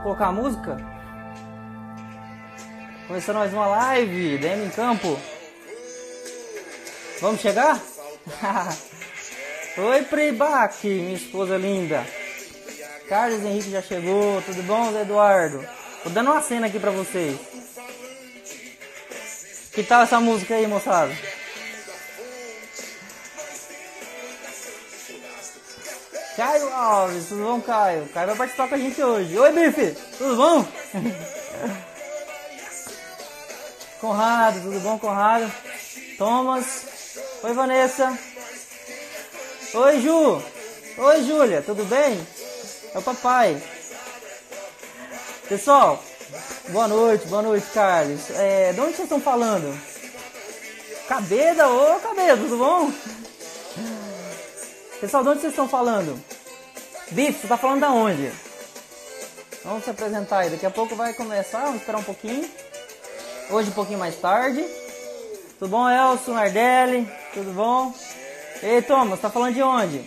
Vamos colocar a música? Começando mais uma live, DM em campo. Vamos chegar? Oi, Preibac, minha esposa linda. Carlos Henrique já chegou, tudo bom, Zé Eduardo? Tô dando uma cena aqui pra vocês. Que tal essa música aí, moçada? Caio Alves, tudo bom, Caio? Caio vai participar com a gente hoje. Oi, Bife, tudo bom? Conrado, tudo bom, Conrado? Thomas, oi, Vanessa. Oi, Ju. Oi, Júlia, tudo bem? É o papai. Pessoal, boa noite, boa noite, Carlos. É, de onde vocês estão falando? Cabeda, ô Cabeda, tudo bom? Pessoal, de onde vocês estão falando? Bife, você está falando da onde? Vamos se apresentar aí, daqui a pouco vai começar, vamos esperar um pouquinho. Hoje um pouquinho mais tarde. Tudo bom, Elson, Nardelli? Tudo bom? Ei, Thomas, tá falando de onde?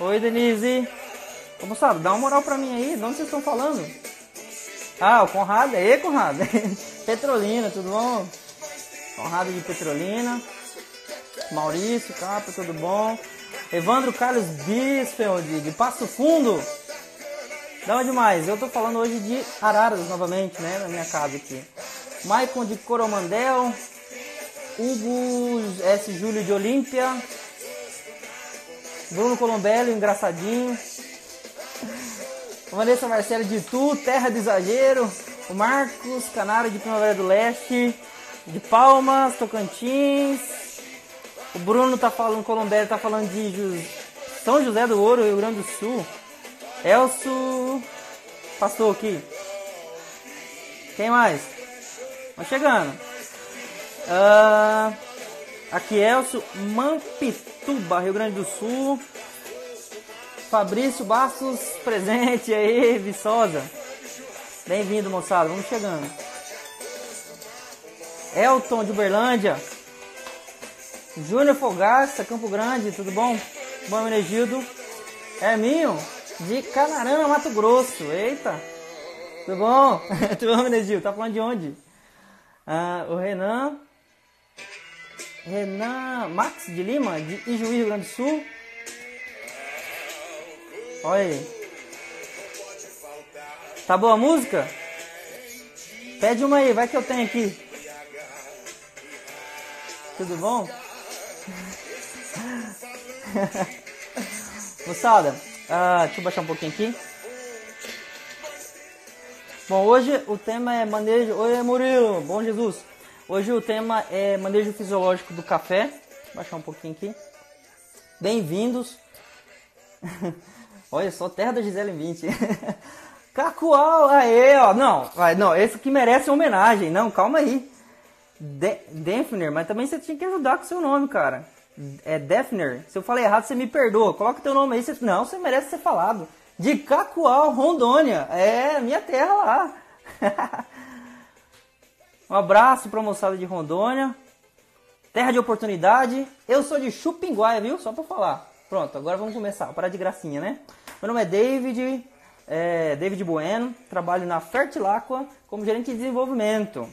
Oi, Denise. Ô, moçada, dá uma moral pra mim aí, de onde vocês estão falando? Ah, o Conrado, aí, Conrado. Petrolina, tudo bom? Conrado de Petrolina. Maurício, Capa, tudo bom? Evandro Carlos Bispel, de, Passo Fundo. Da onde mais? Eu tô falando hoje de Araras novamente, né? Na minha casa aqui. Maicon de Coromandel. Hugo S. Júlio de Olímpia. Bruno Colombelli, engraçadinho. Vanessa Marcelo de Tu, Terra do Exagero. O Marcos Canário de Primavera do Leste. De Palmas, Tocantins. O Bruno tá falando, Colombelli tá falando de São José do Ouro, Rio Grande do Sul. Elso passou aqui. Quem mais? Vamos chegando. Uh, aqui Elcio Mampituba, Rio Grande do Sul. Fabrício Bastos presente aí, Viçosa. Bem-vindo, moçada. Vamos chegando. Elton de Uberlândia. Júnior Fogaça, Campo Grande, tudo bom? Bom, Menegildo. Herminho, de Canarana, Mato Grosso. Eita! Tudo bom? tudo bom, Menegildo? Tá falando de onde? Ah, o Renan. Renan Max de Lima, de Ijuí, Rio Grande do Sul. Olha aí. Tá boa a música? Pede uma aí, vai que eu tenho aqui. Tudo bom? Moçada, uh, deixa eu baixar um pouquinho aqui. Bom, hoje o tema é manejo. Oi, Murilo, bom Jesus. Hoje o tema é manejo fisiológico do café. Vou baixar um pouquinho aqui. Bem-vindos. Olha só, terra da Gisele 20. Cacoal, aê, ó. Não, não, esse que merece homenagem. Não, calma aí. De Defner, mas também você tinha que ajudar com o seu nome, cara é Defner. Se eu falei errado, você me perdoa. Coloca teu nome aí. Você... Não, você merece ser falado. De Cacoal, Rondônia. É, minha terra lá. um abraço pra moçada de Rondônia. Terra de oportunidade. Eu sou de Chupinguaia, viu? Só pra falar. Pronto, agora vamos começar. Parar de gracinha, né? Meu nome é David. É, David Bueno. Trabalho na Fertilacqua como gerente de desenvolvimento.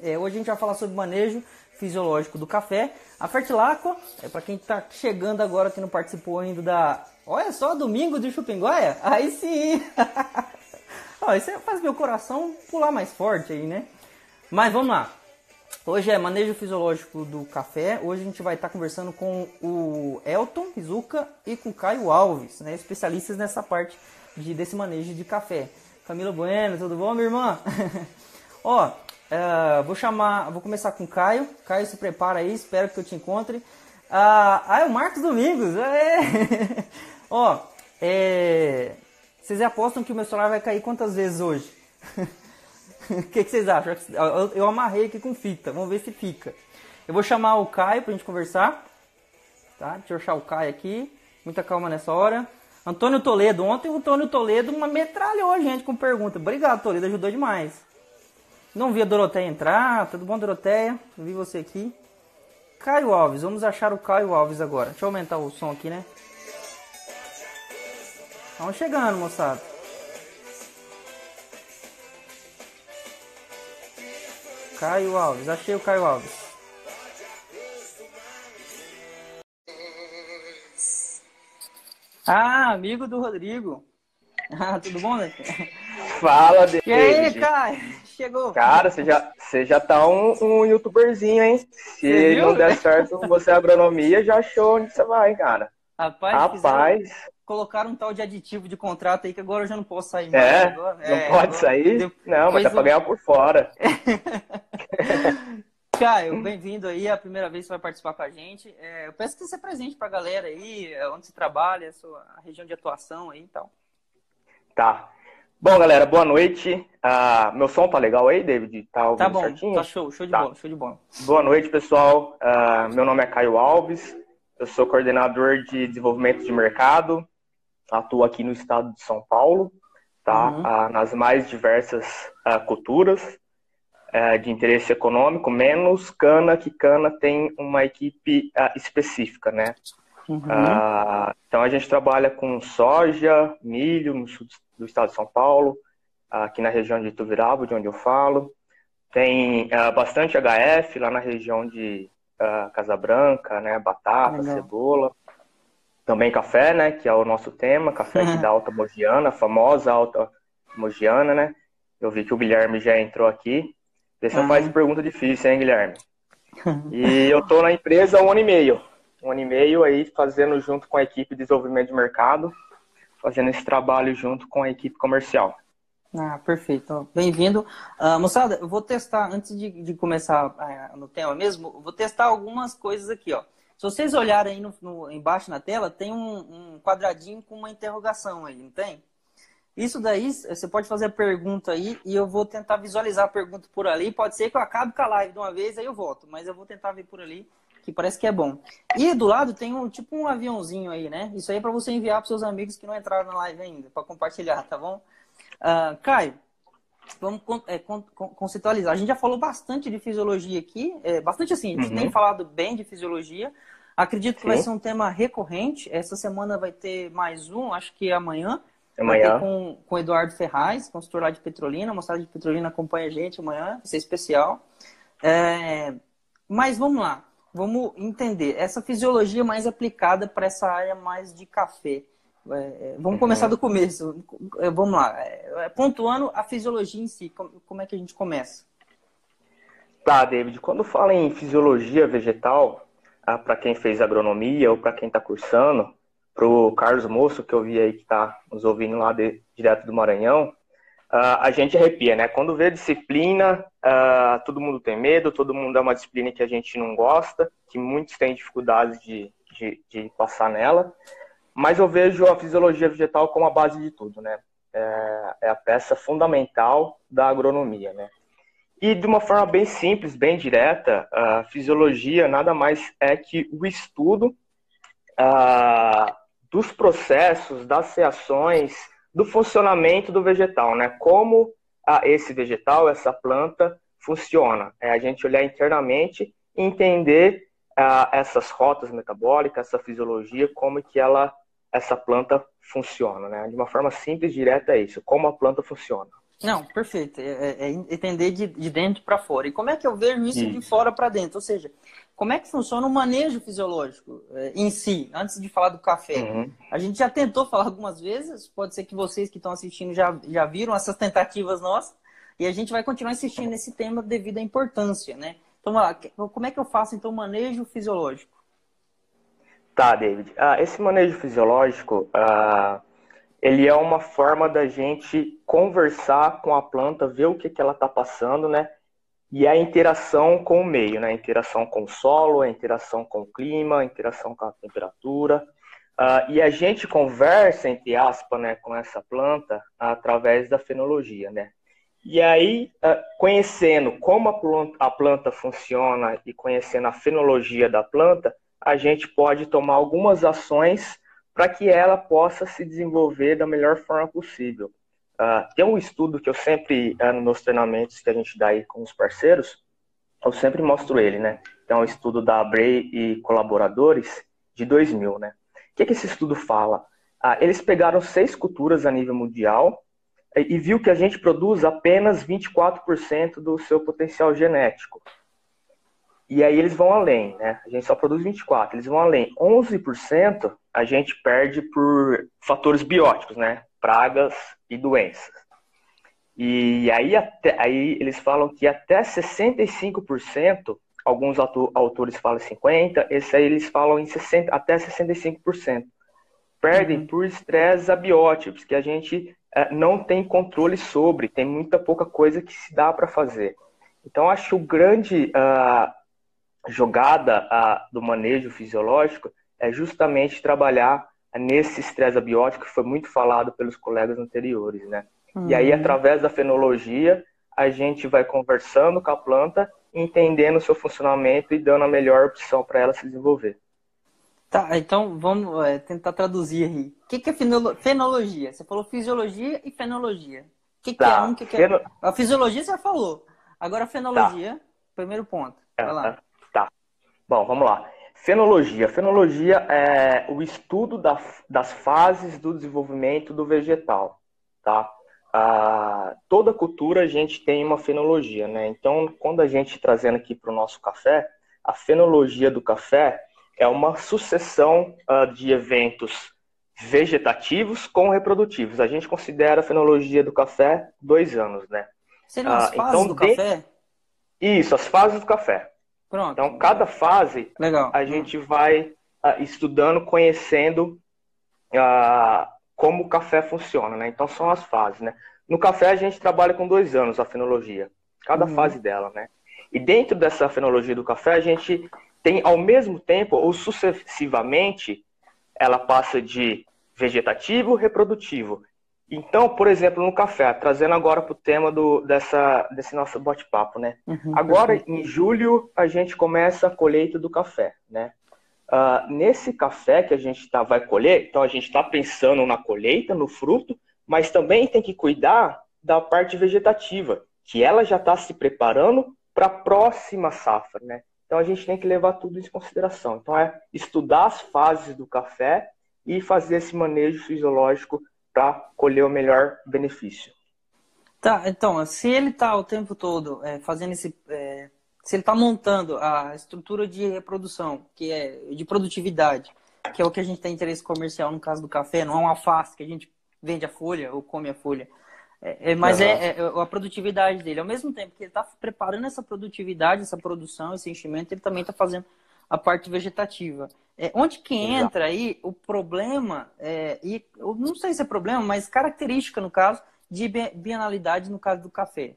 É, hoje a gente vai falar sobre manejo fisiológico do café. A Fertilacqua, é para quem está chegando agora que não participou ainda da. Olha só, domingo de Chupinguaia? Aí sim! Ó, isso faz meu coração pular mais forte aí, né? Mas vamos lá. Hoje é manejo fisiológico do café. Hoje a gente vai estar tá conversando com o Elton Rizuka e com o Caio Alves, né? Especialistas nessa parte de, desse manejo de café. Camila Bueno, tudo bom, minha irmã? Ó, Uh, vou chamar, vou começar com o Caio. Caio, se prepara aí, espero que eu te encontre. Uh, ah, é o Marcos Domingos. É. Ó, é, vocês apostam que o meu celular vai cair quantas vezes hoje? O que, que, vocês acham? Eu, eu, amarrei aqui com fita, vamos ver se fica. Eu vou chamar o Caio pra gente conversar. Tá? Deixa eu achar o Caio aqui. Muita calma nessa hora. Antônio Toledo. Ontem o Antônio Toledo uma metralhou a gente com pergunta. Obrigado, Toledo, ajudou demais. Não vi a Doroteia entrar. Tudo bom, Doroteia? Vi você aqui. Caio Alves. Vamos achar o Caio Alves agora. Deixa eu aumentar o som aqui, né? Vamos chegando, moçada. Caio Alves, achei o Caio Alves. Ah, amigo do Rodrigo. Ah, tudo bom, né? Fala, David. E aí, Caio? Chegou. Cara, você já, você já tá um, um youtuberzinho, hein? Se não der certo você é agronomia, já achou onde você vai, cara. Rapaz, Rapaz. colocaram um tal de aditivo de contrato aí que agora eu já não posso sair mais. É? Agora, Não é, pode agora- sair? Depois Não, mas dá pra ganhar por fora. Caio, bem-vindo aí, é a primeira vez que você vai participar com a gente. É, eu peço que você presente pra galera aí, é, onde você trabalha, a sua a região de atuação aí e tal. Tá. Bom, galera, boa noite. Ah, meu som tá legal aí, David? Tá ouvindo Tá bom, certinho? tá show, show de Tá. bola, show de bola. Boa noite, pessoal. Ah, meu nome é Caio Alves. Eu sou coordenador de desenvolvimento de mercado. Atuo aqui no estado de São Paulo, tá? Uhum. Ah, nas mais diversas culturas ah, de interesse econômico, menos cana, que cana tem uma equipe específica, né? Uhum. Então a gente trabalha com soja, milho no sul do estado de São Paulo, aqui na região de Ituverava, de onde eu falo. Tem ah, bastante HF lá na região de ah, Casa Branca, né? Batata, Legal. cebola. Também café, né? Que é o nosso tema, café aqui da Alta Mogiana, famosa Alta Mogiana, né? Eu vi que o Guilherme já entrou aqui. Você Ah. faz pergunta difícil, hein, Guilherme? E eu tô na empresa há um ano e meio. Um ano e meio aí fazendo junto com a equipe de desenvolvimento de mercado, fazendo esse trabalho junto com a equipe comercial. Ah, perfeito. Bem-vindo. Ah, moçada, eu vou testar, antes de, de começar ah, no tema mesmo, vou testar algumas coisas aqui, ó. Se vocês olharem aí no, no- embaixo na tela, tem um, um quadradinho com uma interrogação aí, não tem? Isso daí, você pode fazer a pergunta aí e eu vou tentar visualizar a pergunta por ali. Pode ser que eu acabe com a live de uma vez, aí eu volto, mas eu vou tentar ver por ali, que parece que é bom. E do lado tem um tipo um aviãozinho aí, né? Isso aí é para você enviar para seus amigos que não entraram na live ainda, para compartilhar, tá bom? Ah, Caio, vamos é, con- con- conceitualizar. A gente já falou bastante de fisiologia aqui, é, bastante assim, a gente Uhum. tem falado bem de fisiologia. Acredito que vai Sim. ser um tema recorrente. Essa semana vai ter mais um, acho que é amanhã. Vai Amanhã. com, com o Eduardo Ferraz, consultor lá de Petrolina. A moçada de Petrolina acompanha a gente amanhã, vai ser especial. É, mas vamos lá, vamos entender. Essa fisiologia mais aplicada para essa área mais de café. É, é, vamos Uhum. começar do começo. É, vamos lá, pontuando a fisiologia em si, como, como é que a gente começa? Tá, David, quando fala em fisiologia vegetal, para quem fez agronomia ou para quem está cursando, para o Carlos Moço, que eu vi aí que está nos ouvindo lá de- direto do Maranhão, ah, a gente arrepia, né? Quando vê disciplina, ah, todo mundo tem medo, todo mundo é uma disciplina que a gente não gosta, que muitos têm dificuldades de, de, de passar nela, mas eu vejo a fisiologia vegetal como a base de tudo, né? É, é a peça fundamental da agronomia, né? E de uma forma bem simples, bem direta, a fisiologia nada mais é que o estudo ah, dos processos, das reações, do funcionamento do vegetal, né? Como ah, esse vegetal, essa planta funciona. É a gente olhar internamente e entender ah, essas rotas metabólicas, essa fisiologia, como que ela, essa planta funciona, né? De uma forma simples, direta é isso, como a planta funciona. Não, perfeito. É, é- é entender de, de dentro para fora. E como é que eu vejo isso de fora para dentro? Ou seja, como é que funciona o manejo fisiológico é, em si, antes de falar do café? Uhum. A gente já tentou falar algumas vezes, pode ser que vocês que estão assistindo já, já viram essas tentativas nossas, e a gente vai continuar insistindo nesse tema devido à importância, né? Então, vamos lá, que- como é que eu faço, então, o manejo fisiológico? Tá, David. Ah, esse manejo fisiológico, ah, ele é uma forma da gente conversar com a planta, ver o que, que ela está passando, né? E a interação com o meio, né? A interação com o solo, a interação com o clima, a interação com a temperatura. Ah, e a gente conversa, entre aspas, né, com essa planta através da fenologia, né? E aí, ah, conhecendo como a planta, a planta funciona e conhecendo a fenologia da planta, a gente pode tomar algumas ações para que ela possa se desenvolver da melhor forma possível. Ah, tem um estudo que eu sempre, ah, nos treinamentos que a gente dá aí com os parceiros, eu sempre mostro ele, né? É um estudo da Bray e colaboradores de 2000, né? O que, que esse estudo fala? Ah, eles pegaram seis culturas a nível mundial e viu que a gente produz apenas 24% do seu potencial genético. E aí eles vão além, né? A gente só produz 24, eles vão além. 11% a gente perde por fatores bióticos, né? Pragas e doenças. E aí, até, aí eles falam que até 65%, alguns autores falam 50%, esse aí eles falam em 60, até 65%. Perdem uhum. por estresse abióticos, que a gente é, não tem controle sobre, tem muita pouca coisa que se dá para fazer. Então, acho grande uh, jogada uh, do manejo fisiológico é justamente trabalhar nesse estresse abiótico que foi muito falado pelos colegas anteriores, né? Uhum. E aí, uhum. através da fenologia, a gente vai conversando com a planta, entendendo o seu funcionamento e dando a melhor opção para ela se desenvolver. Tá, então vamos é, tentar traduzir aí. O que, que é fenologia? Você falou fisiologia e fenologia. O que, que tá. é um, que, que é... Feno... A fisiologia você já falou. Agora a fenologia, tá. primeiro ponto. Vai lá. Tá. Bom, vamos lá. Fenologia. Fenologia é o estudo da, das fases do desenvolvimento do vegetal, tá? Ah, toda cultura a gente tem uma fenologia, né? Então, quando a gente trazendo aqui para o nosso café, a fenologia do café é uma sucessão uh, de eventos vegetativos com reprodutivos. A gente considera a fenologia do café dois anos, né? Seriam as fases então, do de... café? Isso, as fases do café. Pronto. Então, cada fase Legal. a gente vai uh, estudando, conhecendo como o café funciona, né? Então, são as fases, né? No café, a gente trabalha com dois anos a fenologia, cada uhum. fase dela, né? E dentro dessa fenologia do café, a gente tem ao mesmo tempo ou sucessivamente ela passa de vegetativo reprodutivo. Então, por exemplo, no café, trazendo agora para o tema do, dessa, desse nosso bate-papo, né? Uhum, agora, em julho, a gente começa a colheita do café, né? Uh, nesse café que a gente tá, vai colher, então a gente está pensando na colheita, no fruto, mas também tem que cuidar da parte vegetativa, que ela já está se preparando para a próxima safra, né? Então a gente tem que levar tudo isso em consideração. Então é estudar as fases do café e fazer esse manejo fisiológico para colher o melhor benefício. Tá, então, se ele está o tempo todo é, fazendo esse. É, se ele está montando a estrutura de reprodução, que é de produtividade, que é o que a gente tem interesse comercial no caso do café, não é uma alface que a gente vende a folha ou come a folha. É, é, mas uhum. é, a produtividade dele. Ao mesmo tempo que ele está preparando essa produtividade, essa produção, esse enchimento, ele também está fazendo a parte vegetativa. É, onde que entra aí o problema, é, e eu não sei se é problema, mas característica, no caso, de bienalidade no caso do café?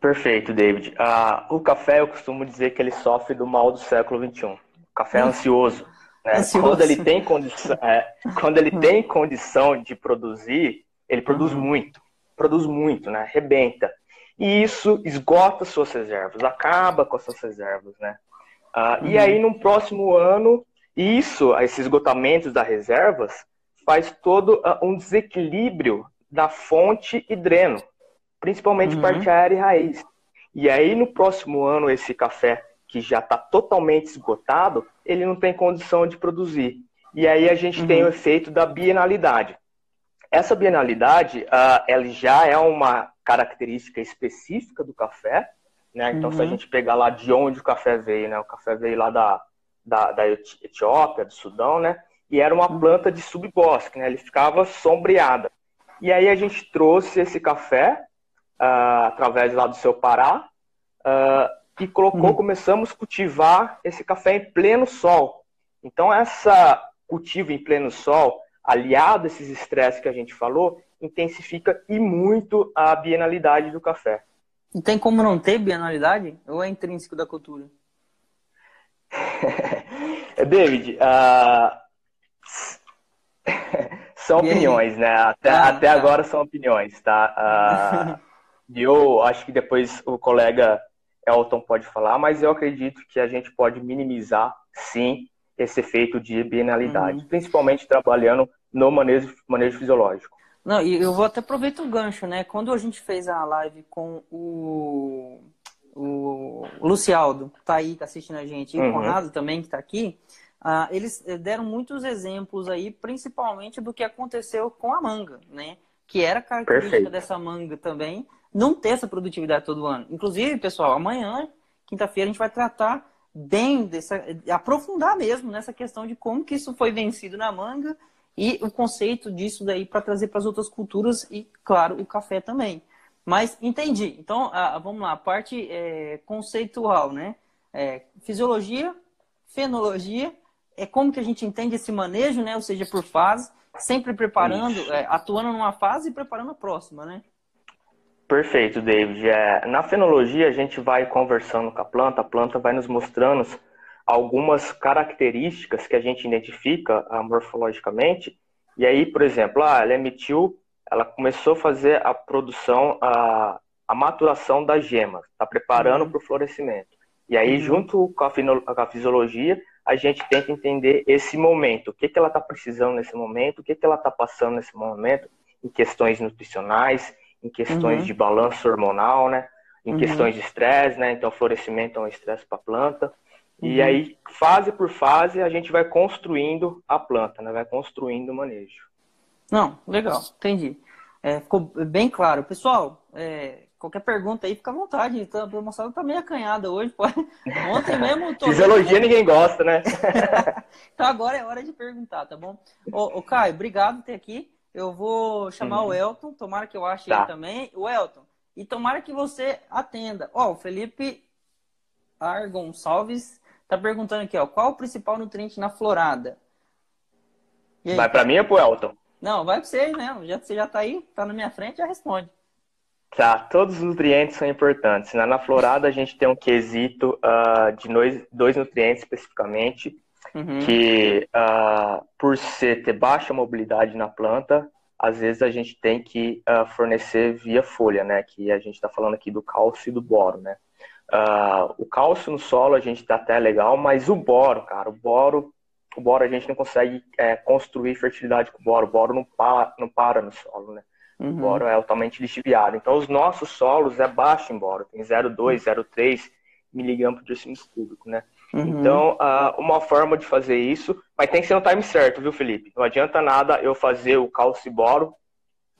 Perfeito, David. Ah, o café, eu costumo dizer que ele sofre do mal do século XXI. O café é hum. ansioso. Né? ansioso. Quando ele tem condição, é, quando ele tem condição de produzir, ele produz uhum. muito, produz muito, né? Arrebenta. E isso esgota suas reservas, acaba com as suas reservas, né? Ah, uhum. E aí, no próximo ano, isso, esses esgotamentos das reservas, faz todo uh, um desequilíbrio da fonte e dreno, principalmente uhum. parte aérea e raiz. E aí, no próximo ano, esse café que já está totalmente esgotado, ele não tem condição de produzir. E aí a gente uhum. tem o efeito da bienalidade. Essa bienalidade, uh, ela já é uma característica específica do café, né? Então, uhum. se a uhum. gente pegar lá de onde o café veio, né? O café veio lá da, da, da Etiópia, do Sudão, né? E era uma uhum. planta de subbosque, né? Ele ficava sombreada. E aí a gente trouxe esse café, uh, através lá do seu Pará, uh, e colocou, uhum. começamos a cultivar esse café em pleno sol. Então, essa cultivo em pleno sol, aliado a esses estresses que a gente falou, intensifica e muito a bienalidade do café. E tem como não ter bienalidade? Ou é intrínseco da cultura? David, uh... são opiniões, né? Até, ah, até tá. agora são opiniões, tá? Uh... eu acho que depois o colega Elton pode falar, mas eu acredito que a gente pode minimizar, sim, esse efeito de bienalidade, uhum. principalmente trabalhando no manejo, manejo fisiológico. Não, e eu vou até aproveitar o gancho, né? Quando a gente fez a live com o, o Lucialdo, que tá aí, tá assistindo a gente, e o uhum. Conrado também, que tá aqui, ah, eles eh, deram muitos exemplos aí, principalmente do que aconteceu com a manga, né? Que era característica Perfeito. dessa manga também, não ter essa produtividade todo ano. Inclusive, pessoal, amanhã, quinta-feira, a gente vai tratar bem dessa, aprofundar mesmo nessa questão de como que isso foi vencido na manga e o conceito disso daí para trazer para as outras culturas e, claro, o café também. Mas entendi. Então, ah, vamos lá, a parte é, conceitual, né? É, fisiologia, fenologia, é como que a gente entende esse manejo, né? Ou seja, por fase, sempre preparando, é, atuando numa fase e preparando a próxima, né? Perfeito, David. É, na fenologia, a gente vai conversando com a planta, a planta vai nos mostrando algumas características que a gente identifica uh, morfologicamente. E aí, por exemplo, ah, ela emitiu ela começou a fazer a produção, a, a maturação da gema, está preparando uhum. para o florescimento. E aí, uhum. junto com a, com a, fisiologia, a gente tenta entender esse momento, o que, que ela está precisando nesse momento, o que, que ela está passando nesse momento, em questões nutricionais, em questões uhum. de balanço hormonal, né? em uhum. questões de estresse, né? então florescimento é um estresse para a planta. E uhum. aí, fase por fase, a gente vai construindo a planta, né? vai construindo o manejo. Não, legal, entendi. É, ficou bem claro. Pessoal, é, qualquer pergunta aí, fica à vontade. Então, a moçada tá meio acanhada hoje. Pode... Ontem mesmo. Tô... Fisiologia ninguém gosta, né? então agora é hora de perguntar, tá bom? Ô, ô Caio, obrigado por ter aqui. Eu vou chamar uhum. o Elton, tomara que eu ache tá. ele também. O Elton, e tomara que você atenda. Ó, o Felipe Argon Salves tá perguntando aqui, ó, qual o principal nutriente na florada? Vai para mim ou pro Elton? Não, vai para você, né? Já, você já está aí, está na minha frente, já responde. Tá, todos os nutrientes são importantes. Na, na florada a gente tem um quesito uh, de dois, dois nutrientes especificamente, uhum. que uh, por ser ter baixa mobilidade na planta, às vezes a gente tem que uh, fornecer via folha, né? Que a gente está falando aqui do cálcio e do boro, né? O cálcio no solo a gente tá até legal, mas o boro, cara, o boro o boro a gente não consegue é, construir fertilidade com o boro. O boro não para, não para no solo, né? Uhum. O boro é altamente lixiviado. Então, os nossos solos é baixo em boro. Tem 0,2, 0,3 miligramas por decímetro cúbico, né? Uhum. Então, uh, uma forma de fazer isso, mas tem que ser no time certo, viu, Felipe? Não adianta nada eu fazer o cálcio e boro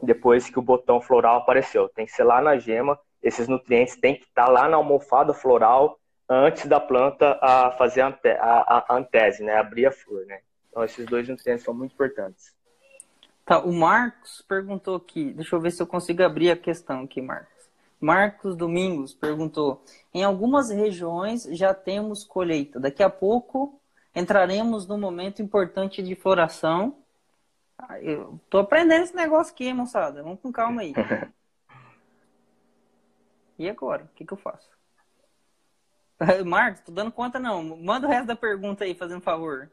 depois que o botão floral apareceu. Tem que ser lá na gema, esses nutrientes têm que estar lá na almofada floral antes da planta a fazer a, a, a antese, né? Abrir a flor, né? Então esses dois nutrientes são muito importantes. Tá, o Marcos perguntou aqui, deixa eu ver se eu consigo abrir a questão aqui, Marcos. Marcos Domingos perguntou: em algumas regiões já temos colheita. Daqui a pouco entraremos no momento importante de floração. Ah, eu tô aprendendo esse negócio aqui, moçada. Vamos com calma aí. e agora? O que, que eu faço? Marcos, tô dando conta não. Manda o resto da pergunta aí, fazendo favor.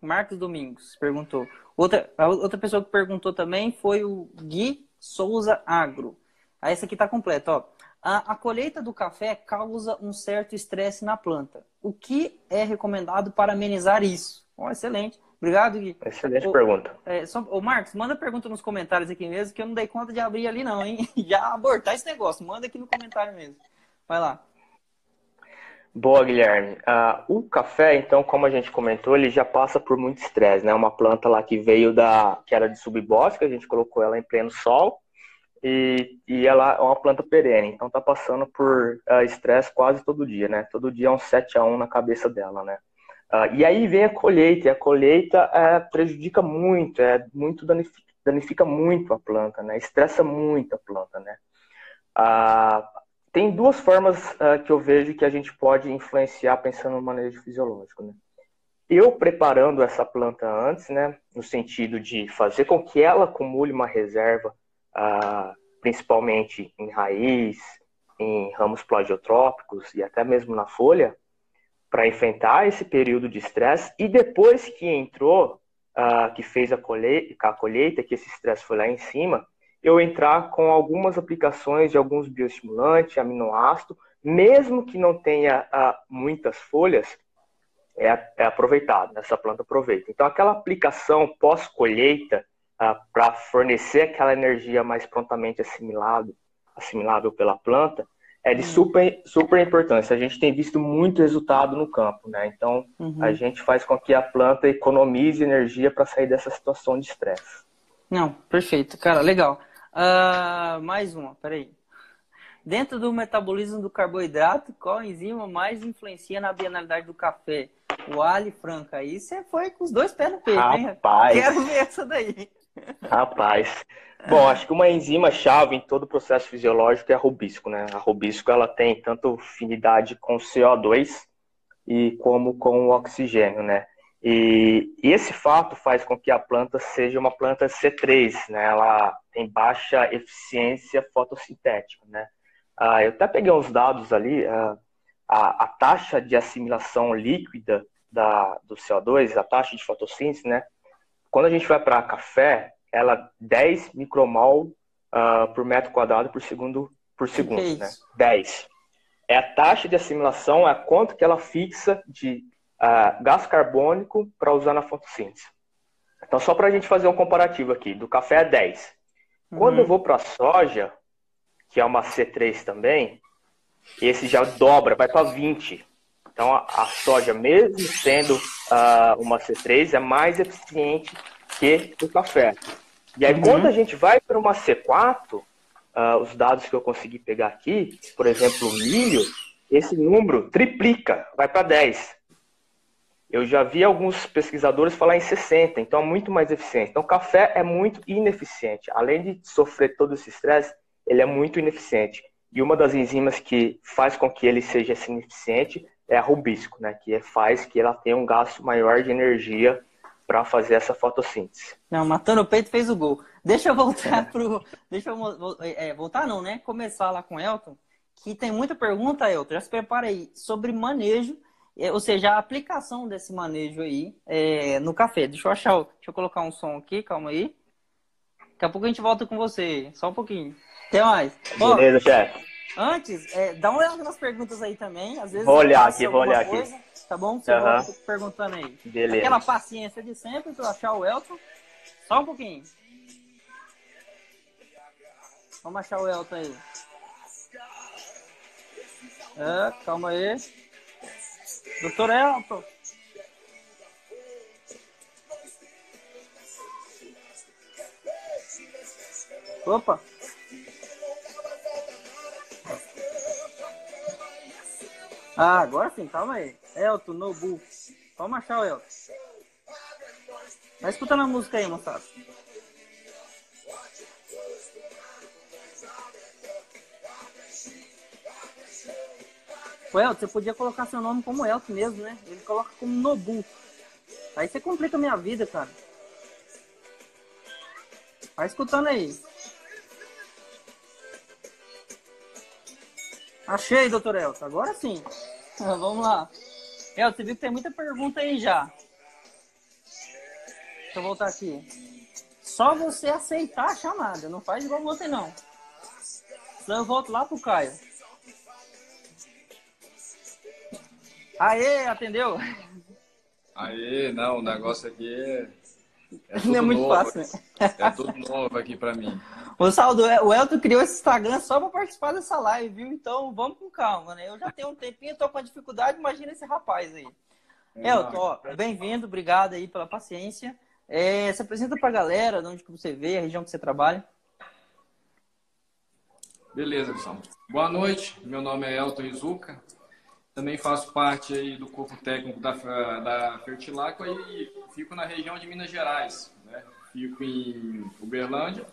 Marcos Domingos perguntou. Outra, outra pessoa que perguntou também foi o Gui Souza Agro. Aí essa aqui tá completa, ó. A, a colheita do café causa um certo estresse na planta. O que é recomendado para amenizar isso? Oh, excelente. Obrigado, Gui. Excelente pergunta. É, só, ô, Marcos, manda pergunta nos comentários aqui mesmo, que eu não dei conta de abrir ali não, hein? Já abortar esse negócio. Manda aqui no comentário mesmo. Vai lá. Boa, Guilherme. Uh, o café, então, como a gente comentou, ele já passa por muito estresse, né? Uma planta lá que veio da, que era de subbosque, a gente colocou ela em pleno sol e, e ela é uma planta perene, então tá passando por uh, estresse quase todo dia, né? Todo dia é um 7 a 1 na cabeça dela, né? Uh, e aí vem a colheita, e a colheita é, prejudica muito, é muito danifica, danifica muito a planta, né? Estressa muito a planta, né? Uh, tem duas formas uh, que eu vejo que a gente pode influenciar pensando no manejo fisiológico. Né? Eu preparando essa planta antes, né, no sentido de fazer com que ela acumule uma reserva, uh, principalmente em raiz, em ramos plagiotrópicos e até mesmo na folha, para enfrentar esse período de estresse. E depois que entrou, uh, que fez a colheita, a colheita que esse estresse foi lá em cima, eu entrar com algumas aplicações de alguns bioestimulantes, aminoácido, mesmo que não tenha ah, muitas folhas, é, é, aproveitado, essa planta aproveita. Então, aquela aplicação pós-colheita ah, para fornecer aquela energia mais prontamente assimilado, assimilável pela planta, é de super, super importância. A gente tem visto muito resultado no campo, né? Então, uhum. a gente faz com que a planta economize energia para sair dessa situação de estresse. Não, perfeito. Cara, legal. Uh, mais uma, peraí. Dentro do metabolismo do carboidrato, qual enzima mais influencia na bienalidade do café? O Ali Franca. Aí você foi com os dois pés no peito, Rapaz. hein? Quero ver essa daí. Rapaz. Bom, acho que uma enzima chave em todo o processo fisiológico é a rubisco, né? A rubisco ela tem tanto afinidade com o CO2 e como com o oxigênio, né? E, e, esse fato faz com que a planta seja uma planta C3, né? Ela tem baixa eficiência fotossintética, né? Ah, eu até peguei uns dados ali, ah, a, a, taxa de assimilação líquida da, do CO2, a taxa de fotossíntese, né? Quando a gente vai para café, ela 10 micromol uh, por metro quadrado por segundo por segundo, que né? 10. É a taxa de assimilação, é quanto que ela fixa de uh, gás carbônico para usar na fotossíntese. Então, só para a gente fazer um comparativo aqui, do café é 10. Quando uhum. eu vou para a soja, que é uma C3 também, esse já dobra, vai para 20. Então, a, a, soja, mesmo sendo uh, uma C3, é mais eficiente que o café. E aí, uhum. quando a gente vai para uma C4, uh, ah, os dados que eu consegui pegar aqui, por exemplo, o milho, esse número triplica, vai para 10. Eu já vi alguns pesquisadores falar em 60, então é muito mais eficiente. Então, o café é muito ineficiente. Além de sofrer todo esse estresse, ele é muito ineficiente. E uma das enzimas que faz com que ele seja assim, ineficiente é a rubisco, né? Que faz que ela tenha um gasto maior de energia para fazer essa fotossíntese. Não, matando o peito fez o gol. Deixa eu voltar é. pro. Deixa eu é, voltar, não, né? Começar lá com o Elton, que tem muita pergunta, Elton. Já se prepara aí sobre manejo, é, ou seja, a aplicação desse manejo aí é, no café. Deixa eu achar, deixa eu colocar um som aqui, calma aí. Daqui a pouco a gente volta com você, só um pouquinho. Até mais. Beleza, chefe. Antes, é, dá uma olhada nas perguntas aí também. Às vezes vou olhar aqui, vou olhar coisa, aqui. Tá bom? Você uhum. perguntando aí. Beleza. Aquela paciência de sempre para achar o Elton. Só um pouquinho. Vamos achar o Elton aí. É, calma aí. Doutor Elton. Opa! Ah, agora sim, calma aí. Elton, Nobu. Vamos achar o Elton. Vai escutando a música aí, moçada. O Elton, você podia colocar seu nome como Elton mesmo, né? Ele coloca como Nobu. Aí você complica a minha vida, cara. Vai escutando aí. Achei, doutor Elton. Agora sim. Vamos lá. Elton, você viu que tem muita pergunta aí já. Deixa eu voltar aqui. Só você aceitar a chamada. Não faz igual você, não. Senão eu volto lá pro Caio. Aê, atendeu? Aê, não, o negócio aqui é. É não é muito novo. fácil, né? É tudo novo aqui pra mim. O Saldo, o Elton criou esse Instagram só para participar dessa live, viu? Então vamos com calma, né? Eu já tenho um tempinho, tô com dificuldade, imagina esse rapaz aí. É, Elton, ó, bem-vindo, obrigado aí pela paciência. É, se apresenta para a galera, de onde que você vê, a região que você trabalha. Beleza, pessoal. Boa noite, meu nome é Elton Izuka. Também faço parte aí do corpo técnico da, da Fertilacqua e fico na região de Minas Gerais. Né? Fico em Uberlândia,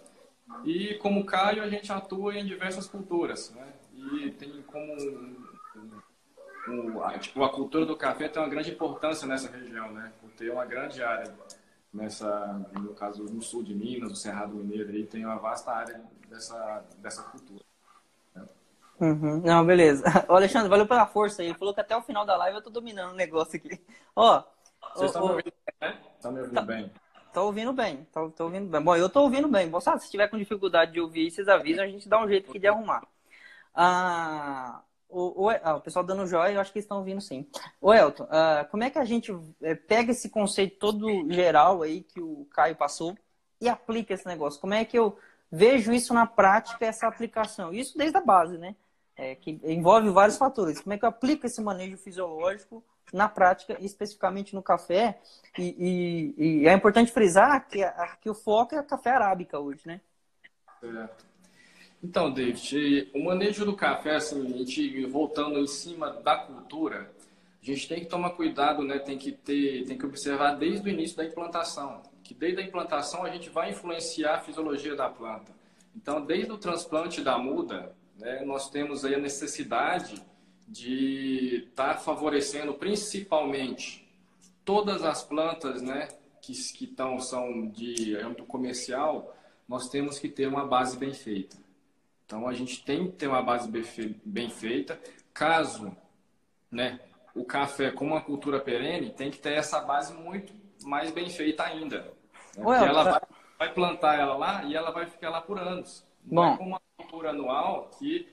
e como Caio, a gente atua em diversas culturas, né? E tem como a, tipo, a cultura do café tem uma grande importância nessa região, né? Por ter uma grande área nessa, no caso no sul de Minas, o Cerrado Mineiro, aí tem uma vasta área dessa dessa cultura. Uhum. Não, beleza. Ô, Alexandre, valeu pela força aí. Ele falou que até o final da live eu tô dominando o negócio aqui. Ó, Vocês estão me ouvindo bem, né? Estão me ouvindo tá... bem? Tô ouvindo bem, tô, tô, ouvindo bem. Bom, eu tô ouvindo bem. Moçada, se tiver com dificuldade de ouvir, vocês avisam, a gente dá um jeito aqui de arrumar. Ah, o, o, ah, o pessoal dando joia, eu acho que estão ouvindo sim. O Elton, ah, como é que a gente é, pega esse conceito todo geral aí que o Caio passou e aplica esse negócio? Como é que eu vejo isso na prática, essa aplicação? Isso desde a base, né? É, que envolve vários fatores. Como é que eu aplico esse manejo fisiológico na prática, especificamente no café? E, e, e é importante frisar que, a, que o foco é café arábica hoje, né? Certo. Então, David, o manejo do café, assim, a gente voltando em cima da cultura, a gente tem que tomar cuidado, né? Tem que ter, tem que observar desde o início da implantação, que desde a implantação a gente vai influenciar a fisiologia da planta. Então, desde o transplante da muda, né, nós temos aí a necessidade de estar tá favorecendo principalmente todas as plantas, né, que que tão, são de âmbito comercial, nós temos que ter uma base bem feita. Então a gente tem que ter uma base bem feita. Caso, né, o café como uma cultura perene, tem que ter essa base muito mais bem feita ainda. Né? Porque ela vai, vai, plantar ela lá e ela vai ficar lá por anos. Não é Bom. é como uma cultura anual que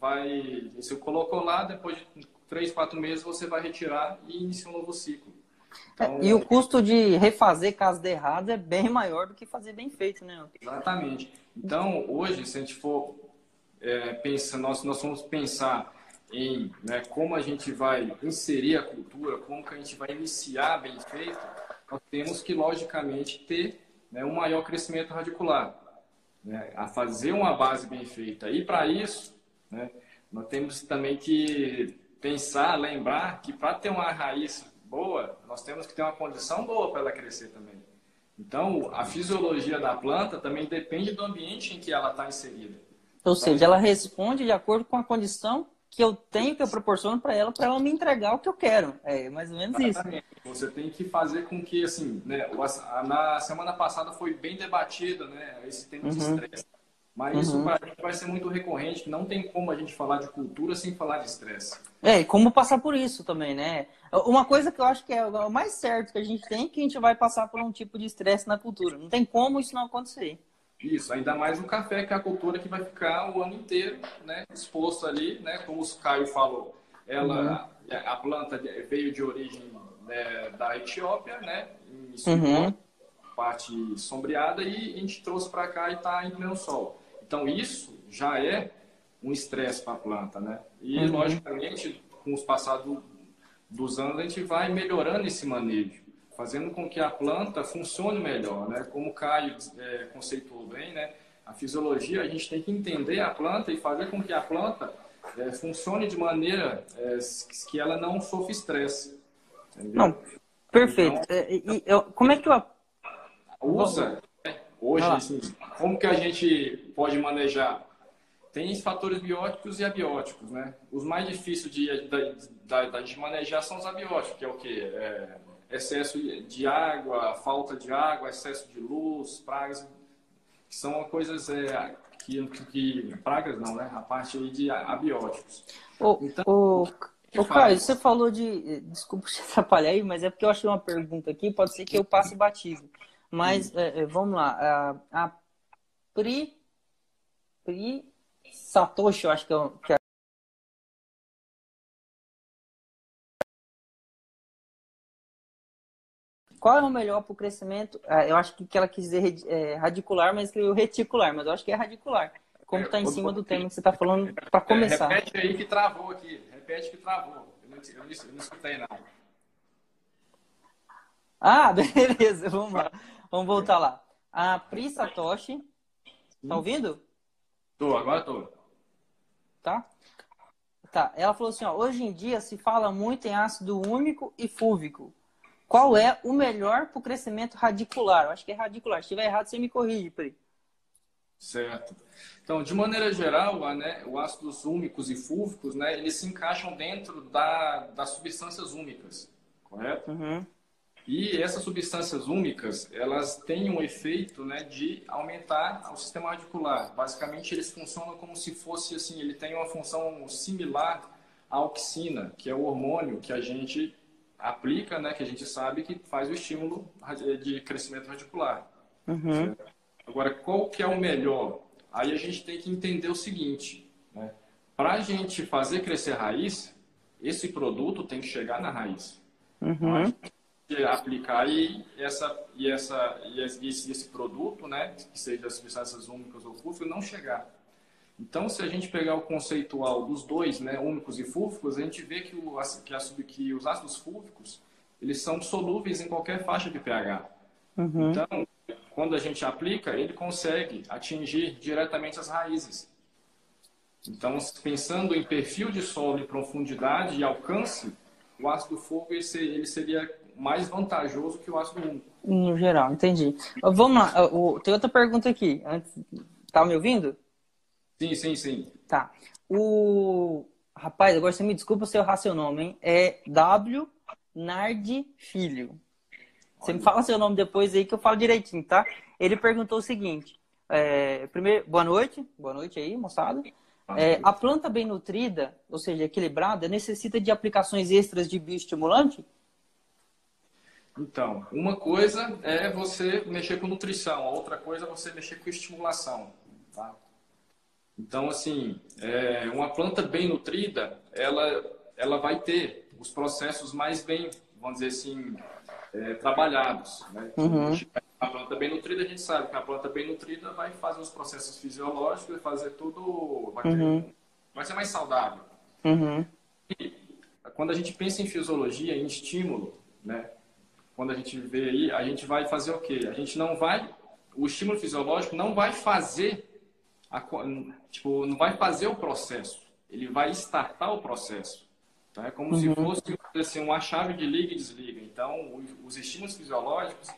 vai, você colocou lá, depois de três, quatro meses você vai retirar e inicia um novo ciclo. Então, é, e o custo de refazer caso de errado é bem maior do que fazer bem feito, né? Exatamente. Então, hoje, se a gente for é, pensa, nós, nós vamos pensar em né, como a gente vai inserir a cultura, como que a gente vai iniciar bem feito, nós temos que, logicamente, ter né, um maior crescimento radicular, né, a fazer uma base bem feita. E, para isso, né, nós temos também que pensar, lembrar que para ter uma raiz boa, nós temos que ter uma condição boa para ela crescer também. Então, a fisiologia da planta também depende do ambiente em que ela está inserida. Ou seja, ela responde de acordo com a condição que eu tenho, que eu proporciono para ela, para ela me entregar o que eu quero. É mais ou menos isso. Você tem que fazer com que, assim, né, na semana passada foi bem debatido, né, esse tema uhum. de estresse. Mas uhum. isso vai ser muito recorrente, não tem como a gente falar de cultura sem falar de estresse. É, e como passar por isso também, né? Uma coisa que eu acho que é o mais certo que a gente tem é que a gente vai passar por um tipo de estresse na cultura. Não tem como isso não acontecer. Isso, ainda mais o café, que é a cultura que vai ficar o ano inteiro né, exposto ali, né? Como o Caio falou, ela, uhum. a planta veio de origem né, da Etiópia, né? Em uhum. parte sombreada, e a gente trouxe para cá e está em pleno sol. Então, isso já é um estresse para a planta, né? E, uhum. logicamente, com os passados dos anos, a gente vai melhorando esse manejo fazendo com que a planta funcione melhor, né? Como o Caio é, conceituou bem, né? A fisiologia, a gente tem que entender a planta e fazer com que a planta é, funcione de maneira é, que ela não sofra estresse. Entendeu? Não, perfeito. Então, é, e, eu, como é que eu... Usa, né? hoje, ah. assim, como que a gente pode manejar? Tem fatores bióticos e abióticos, né? Os mais difíceis de, de, de, de manejar são os abióticos, que é o quê? É, excesso de água, falta de água, excesso de luz, pragas, que são coisas é, que, que, pragas não, né? A parte de abióticos. O, então, o, o Caio, você falou de, desculpa te atrapalhar aí, mas é porque eu achei uma pergunta aqui, pode ser que eu passe batido. Mas é, é, vamos lá, a, a Pri, Pri Satoshi, eu acho que é, que é qual é o melhor para o crescimento? Ah, eu acho que ela quis dizer é, radicular, mas escreveu reticular, mas eu acho que é radicular. Como está em cima do tema que você está falando para começar. É, repete aí que travou aqui. Repete que travou. Eu não, eu não, eu não escutei nada. Ah, beleza. Vamos lá. Vamos voltar lá. A Pri Satoshi. Tá ouvindo? Tô, agora tô. Tá? Tá. Ela falou assim, ó, hoje em dia se fala muito em ácido úmico e fúvico. Qual é o melhor para o crescimento radicular? Eu acho que é radicular. Se estiver errado, você me corrige, Pri. Certo. Então, de maneira geral, né, os ácidos úmicos e fúlvicos, né, eles se encaixam dentro da, das substâncias úmicas, correto? Uhum. E essas substâncias úmicas, elas têm um efeito né, de aumentar o sistema radicular. Basicamente, eles funcionam como se fosse assim, ele tem uma função similar à auxina, que é o hormônio que a gente aplica, né, que a gente sabe que faz o estímulo de crescimento radicular. Uhum. Agora, qual que é o melhor? Aí a gente tem que entender o seguinte, né? Para a gente fazer crescer raiz, esse produto tem que chegar na raiz. Uhum. aplicar e essa e essa e esse, esse produto, né, que seja as substâncias úmicas ou fúlficas, não chegar. Então, se a gente pegar o conceitual dos dois, né, úmicos e fúlficos, a gente vê que, o, que, a, que os ácidos fúlficos eles são solúveis em qualquer faixa de pH. Uhum. Então, quando a gente aplica, ele consegue atingir diretamente as raízes. Então, pensando em perfil de solo e profundidade e alcance, o ácido fúlvico ele seria mais vantajoso que o ácido úmico. No geral, entendi. Vamos lá, tem outra pergunta aqui. Tá me ouvindo? Sim, sim, sim. Tá. O rapaz, agora você me desculpa se eu errar seu nome, hein? É W Nardi Filho. Você me fala seu nome depois aí que eu falo direitinho, tá? Ele perguntou o seguinte: é, primeiro, boa noite, boa noite aí, moçada. É, a planta bem nutrida, ou seja, equilibrada, necessita de aplicações extras de bioestimulante? Então, uma coisa é você mexer com nutrição, a outra coisa é você mexer com estimulação. Tá? Então, assim, é, uma planta bem nutrida, ela, ela vai ter os processos mais bem, vamos dizer assim, é, trabalhados. Né? Uhum. A planta bem nutrida, a gente sabe que a planta bem nutrida vai fazer os processos fisiológicos, vai fazer tudo, vai, ter, uhum. vai ser mais saudável. Uhum. E quando a gente pensa em fisiologia, em estímulo, né? Quando a gente vê aí, a gente vai fazer o quê? A gente não vai, o estímulo fisiológico não vai fazer a, tipo, não vai fazer o processo, ele vai startar o processo. Tá? É como uhum. se fosse assim, uma chave de liga e desliga. Então, os, os estímulos fisiológicos,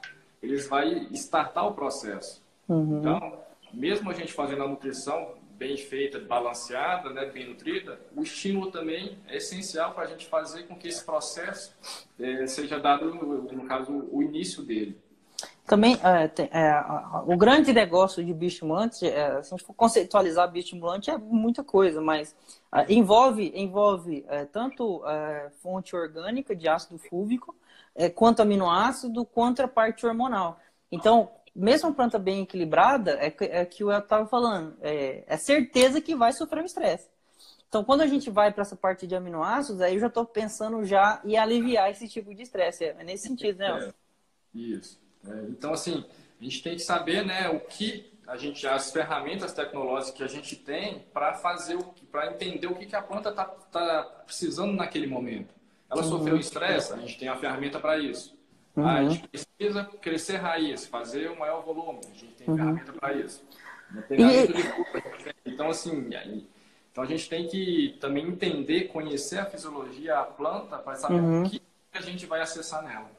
eles vai startar o processo. Uhum. Então, mesmo a gente fazendo a nutrição bem feita, balanceada, né, bem nutrida, o estímulo também é essencial para a gente fazer com que esse processo é, seja dado, no caso, o início dele. Também, é, é, o grande negócio de bioestimulante, é, se a gente for conceitualizar bioestimulante, é muita coisa, mas é, envolve, envolve é, tanto é, fonte orgânica de ácido fúvico, quanto aminoácido, quanto a parte hormonal. Então, mesmo a planta bem equilibrada, é, é que eu estava falando, é, certeza que vai sofrer um estresse. Então, quando a gente vai para essa parte de aminoácidos, aí eu já estou pensando já em aliviar esse tipo de estresse. É nesse sentido, né? Isso. É, então, assim, a gente tem que saber, né, o que a gente, as ferramentas tecnológicas que a gente tem para fazer o para entender o que, que a planta está tá precisando naquele momento. Ela uhum. sofreu estresse, a gente tem a ferramenta para isso. Uhum. a gente precisa crescer raiz, fazer um maior volume, a gente tem uhum. ferramenta para isso. E... Então, assim, então a gente tem que também entender, conhecer a fisiologia, a planta, para saber uhum. o que a gente vai acessar nela.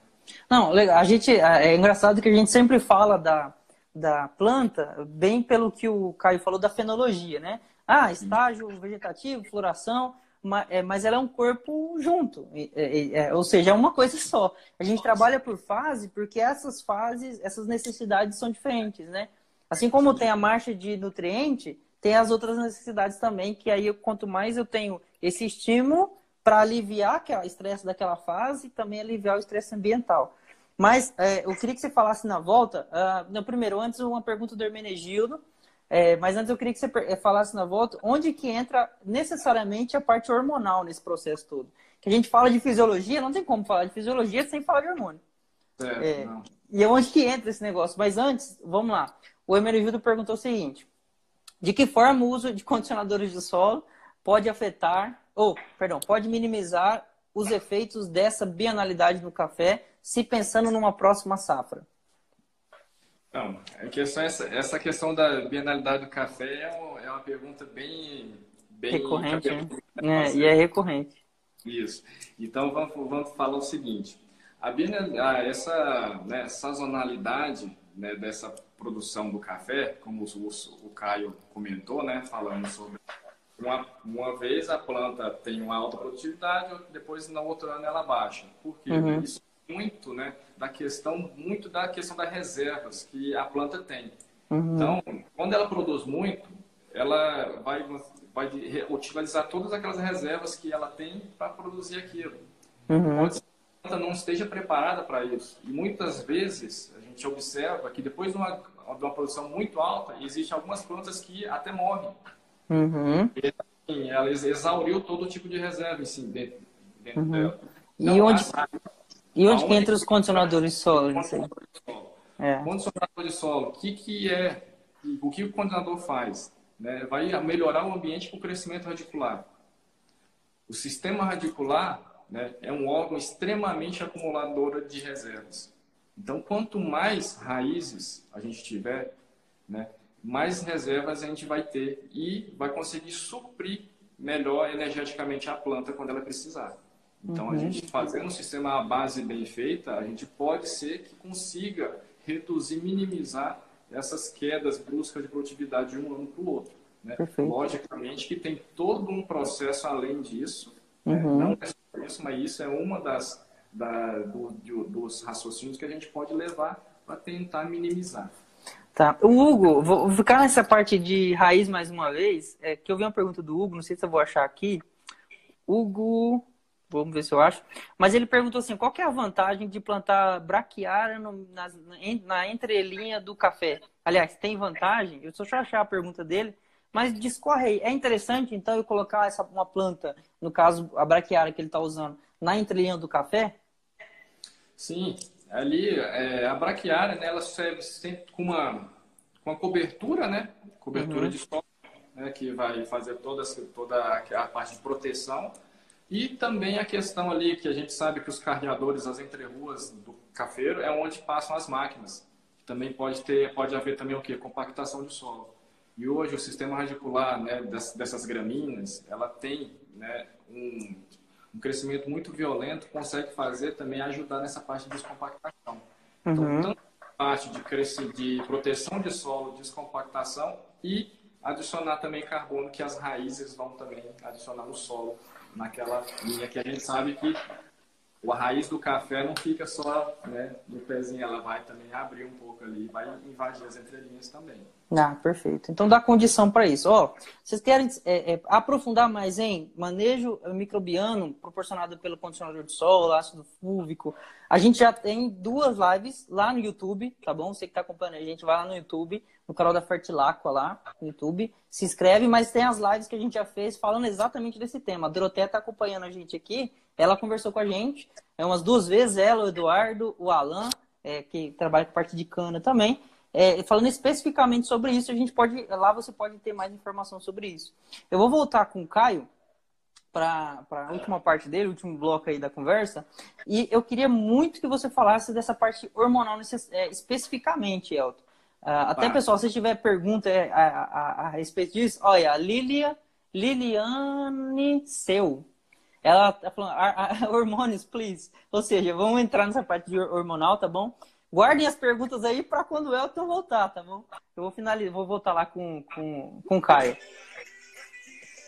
Não, legal. A gente, é, é engraçado que a gente sempre fala da, da planta, bem pelo que o Caio falou da fenologia, né? Ah, estágio vegetativo, floração, mas, é, mas ela é um corpo junto, é, ou seja, é uma coisa só. A gente trabalha por fase porque essas fases, essas necessidades são diferentes, né? Assim como tem a marcha de nutriente, tem as outras necessidades também, que aí quanto mais eu tenho esse estímulo, para aliviar o estresse daquela fase e também aliviar o estresse ambiental. Mas é, eu queria que você falasse na volta, uh, no primeiro, antes uma pergunta do Hermenegildo, é, mas antes eu queria que você é, falasse na volta onde que entra necessariamente a parte hormonal nesse processo todo. Que a gente fala de fisiologia, não tem como falar de fisiologia sem falar de hormônio. É, e é onde que entra esse negócio. Mas antes, vamos lá. O Hermenegildo perguntou o seguinte: de que forma o uso de condicionadores de solo pode afetar ou, perdão, pode minimizar os efeitos dessa bienalidade no café, se pensando numa próxima safra? Não, a questão, essa, essa questão da bienalidade do café é, uma, é uma pergunta bem, bem recorrente, né? É, e é recorrente. Isso. Então vamos, vamos falar o seguinte: a essa né, sazonalidade né, dessa produção do café, como o, o, o Caio comentou, né, falando sobre uma, uma vez a planta tem uma alta produtividade, depois no outro ano ela baixa. Por quê? Uhum. Isso muito, né, da questão muito da questão das reservas que a planta tem. Uhum. Então, quando ela produz muito, ela vai vai utilizar todas aquelas reservas que ela tem para produzir aquilo. Uhum. Pode ser que a planta não esteja preparada para isso. E muitas vezes a gente observa que depois de uma, de uma produção muito alta, existem algumas plantas que até morrem. Uhum. E, assim, ela exauriu todo tipo de reserva assim, dentro, dentro uhum. dela. Então, e onde, a, e onde que entra os condicionadores de solo? É. Condicionador de solo, o que, que é, o que o condicionador faz? né, vai melhorar o ambiente para o crescimento radicular. O sistema radicular né, é um órgão extremamente acumulador de reservas. Então, quanto mais raízes a gente tiver, né, mais reservas a gente vai ter e vai conseguir suprir melhor energeticamente a planta quando ela precisar. Então, uhum. a gente fazendo um sistema à base bem feita, a gente pode ser que consiga reduzir, minimizar essas quedas bruscas de produtividade de um ano para o outro. Né? Logicamente que tem todo um processo além disso, né? uhum. né? não é só isso, mas isso é uma das da, do, do, dos raciocínios que a gente pode levar para tentar minimizar. Tá. O Hugo, vou ficar nessa parte de raiz mais uma vez, é, que eu vi uma pergunta do Hugo, não sei se eu vou achar aqui. Hugo, vamos ver se eu acho. Mas ele perguntou assim, qual que é a vantagem de plantar braquiária no, na, na entrelinha do café? Aliás, tem vantagem? Eu só achar a pergunta dele, mas discorre aí. É interessante, então, eu colocar essa, uma planta, no caso, a braquiária que ele está usando, na entrelinha do café? Sim, ali é, a braquiária, né, ela serve sempre com uma, com uma cobertura, né? Cobertura uhum. de solo, né, que vai fazer toda, toda a parte de proteção. E também a questão ali que a gente sabe que os carreadores, as entreruas do cafeiro, é onde passam as máquinas. Também pode ter, pode haver também o que? Compactação de solo. E hoje o sistema radicular né, dessas gramíneas, ela tem né, um um crescimento muito violento consegue fazer também ajudar nessa parte de descompactação. Então, uhum. tanto a parte de, crescer, de proteção de solo, descompactação e adicionar também carbono que as raízes vão também adicionar no solo, naquela linha que a gente sabe que a raiz do café não fica só né, no pezinho, ela vai também abrir um pouco ali, vai invadir as entrelinhas também. Ah, perfeito. Então dá condição para isso. Ó, vocês querem é, é, aprofundar mais em manejo microbiano proporcionado pelo condicionador de solo, ácido fúvico? A gente já tem duas lives lá no YouTube, tá bom? Você que está acompanhando a gente, vai lá no YouTube, no canal da Fertilacqua lá no YouTube, se inscreve, mas tem as lives que a gente já fez falando exatamente desse tema. A Doroteia está acompanhando a gente aqui, ela conversou com a gente é, umas duas vezes, ela, o Eduardo, o Alan, é, que trabalha com parte de cana também. É, falando especificamente sobre isso, a gente pode lá você pode ter mais informação sobre isso. Eu vou voltar com o Caio para a última parte dele, o último bloco aí da conversa, e eu queria muito que você falasse dessa parte hormonal é, especificamente, Elton. Uh, até, pessoal, se tiver pergunta é, a, a, a, respeito disso, olha, Lilia, Liliane Seu, ela tá falando, hormônios, please. Ou seja, vamos entrar nessa parte de hormonal, tá bom? Guardem as perguntas aí para quando o Elton voltar, tá bom? Eu vou finalizar, vou voltar lá com, com, com o Caio.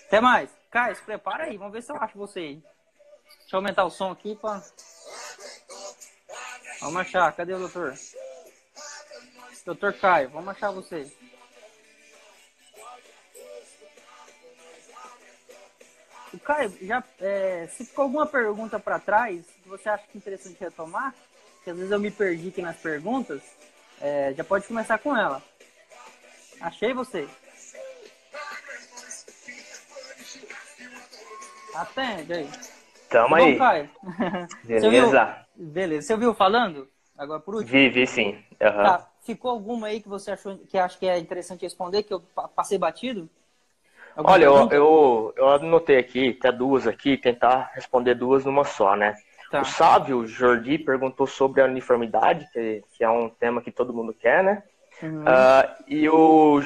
Até mais. Caio, se prepara aí, vamos ver se eu acho você aí. Deixa eu aumentar o som aqui para. Vamos achar, cadê o doutor? Doutor Caio, vamos achar você. Caio, já, é, se ficou alguma pergunta para trás que você acha que é interessante retomar, que às vezes eu me perdi aqui nas perguntas, é, já pode começar com ela. Achei você. Atende aí. Tamo tá aí. Caio? Beleza. Beleza. Você ouviu falando? Agora por último? Vi, vi sim. Uhum. Tá. Ficou alguma aí que você achou que acha que é interessante responder, que eu passei batido? Olha, eu, eu, eu, anotei aqui, até duas aqui, tentar responder duas numa só, né? Tá. O Sávio Jordi perguntou sobre a uniformidade, que, que, é um tema que todo mundo quer, né? Uhum. Uh, e o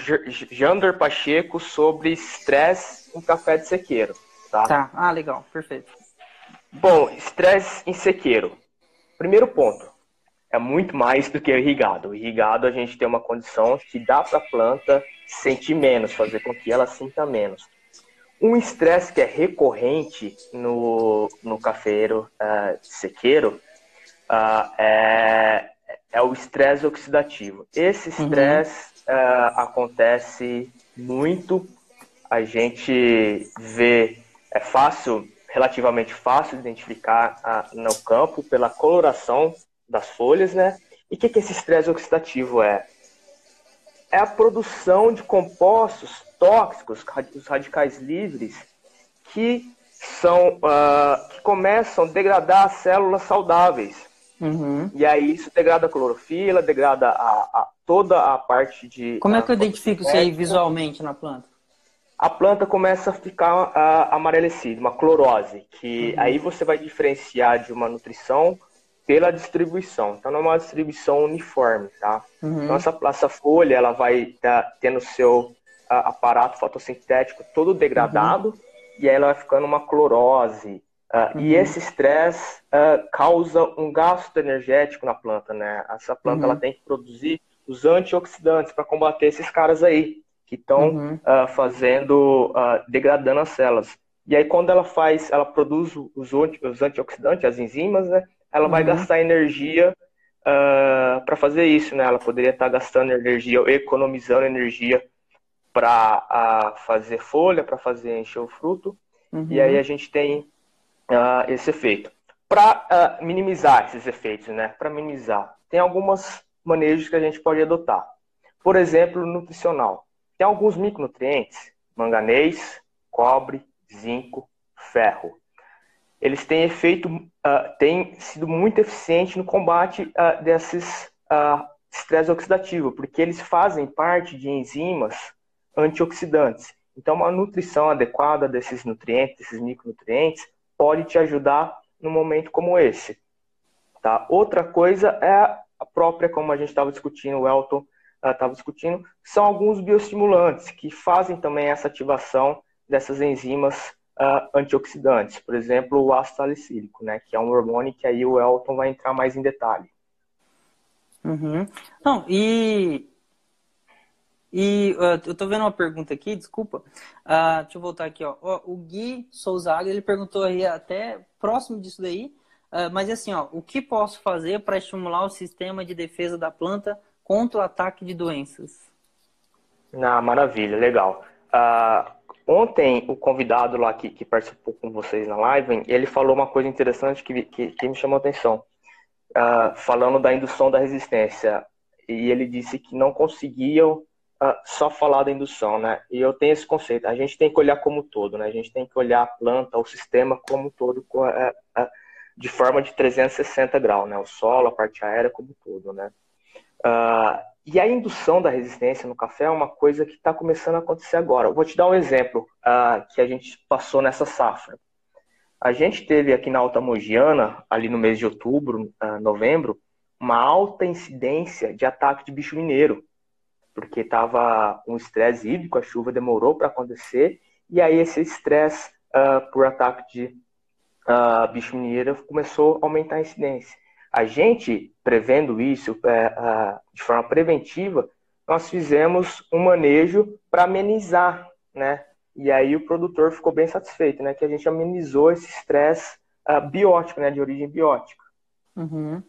Jander Pacheco sobre estresse em café de sequeiro. Tá? tá, ah, legal, perfeito. Bom, estresse em sequeiro. Primeiro ponto, é muito mais do que o irrigado. O irrigado a gente tem uma condição que dá para a planta sentir menos, fazer com que ela sinta menos. Um estresse que é recorrente no, no cafeiro uh, sequeiro uh, é, é o estresse oxidativo. Esse uhum. estresse uhum. uh, acontece muito, a gente vê, é fácil, relativamente fácil identificar no campo pela coloração das folhas, né? E o que, que esse estresse oxidativo é? É a produção de compostos tóxicos, os radicais livres, que são uh, que começam a degradar as células saudáveis. Uhum. E aí isso degrada a clorofila, degrada a, a, toda a parte de. Como é que eu identifico isso aí visualmente na planta? A planta começa a ficar uh, amarelecida, uma clorose, que uhum. aí você vai diferenciar de uma nutrição pela distribuição. Então não é uma distribuição uniforme, tá? Uhum. Então essa, essa, folha ela vai tá, tendo seu uh, aparato fotossintético todo degradado uhum. e aí ela vai ficando uma clorose. Uh, e uhum. esse estresse causa um gasto energético na planta, né? Essa planta ela uhum. tem que produzir os antioxidantes para combater esses caras aí que estão uhum. uh, fazendo, uh, degradando as células. E aí quando ela faz, ela produz os, os antioxidantes, as enzimas, né? Ela uhum. vai gastar energia uh, ah, para fazer isso, né? Ela poderia estar tá gastando energia, economizando energia para fazer folha, para fazer encher o fruto. Uhum. E aí a gente tem esse efeito. Para minimizar esses efeitos, né? Para minimizar, tem algumas manejos que a gente pode adotar. Por exemplo, nutricional. Tem alguns micronutrientes, manganês, cobre, zinco, ferro. Eles têm efeito, uh, têm sido muito eficientes no combate uh, desses uh, estresse oxidativo, porque eles fazem parte de enzimas antioxidantes. Então, uma nutrição adequada desses nutrientes, desses micronutrientes, pode te ajudar num momento como esse. Tá? Outra coisa é a própria, como a gente estava discutindo, o Elton estava discutindo, são alguns bioestimulantes que fazem também essa ativação dessas enzimas uh, antioxidantes. Por exemplo, o ácido salicílico, né, que é um hormônio que aí o Elton vai entrar mais em detalhe. Uhum. Não, e e uh, eu tô vendo uma pergunta aqui, desculpa. Uh, deixa eu voltar aqui, ó. o Gui Souzaga, ele perguntou aí até próximo disso daí, uh, mas assim, ó, o que posso fazer para estimular o sistema de defesa da planta contra o ataque de doenças. Ah, maravilha, legal. Uh, ontem, o convidado lá que, que, participou com vocês na live, ele falou uma coisa interessante que, que, que me chamou a atenção. Uh, falando da indução da resistência. E ele disse que não conseguiam uh, só falar da indução, né? E eu tenho esse conceito. A gente tem que olhar como todo, né? A gente tem que olhar a planta, o sistema como todo, de forma de 360 graus, né? O solo, a parte aérea como todo, né? Uh, e a indução da resistência no café é uma coisa que está começando a acontecer agora. Eu vou te dar um exemplo uh, que a gente passou nessa safra. A gente teve aqui na Alta Mogiana, ali no mês de outubro, uh, novembro, uma alta incidência de ataque de bicho mineiro, porque estava um estresse hídrico, a chuva demorou para acontecer, e aí esse estresse por ataque de bicho mineiro começou a aumentar a incidência. A gente, prevendo isso é, de forma preventiva, nós fizemos um manejo para amenizar, né? E aí o produtor ficou bem satisfeito, né? Que a gente amenizou esse estresse uh, biótico, né? De origem biótica. Uhum.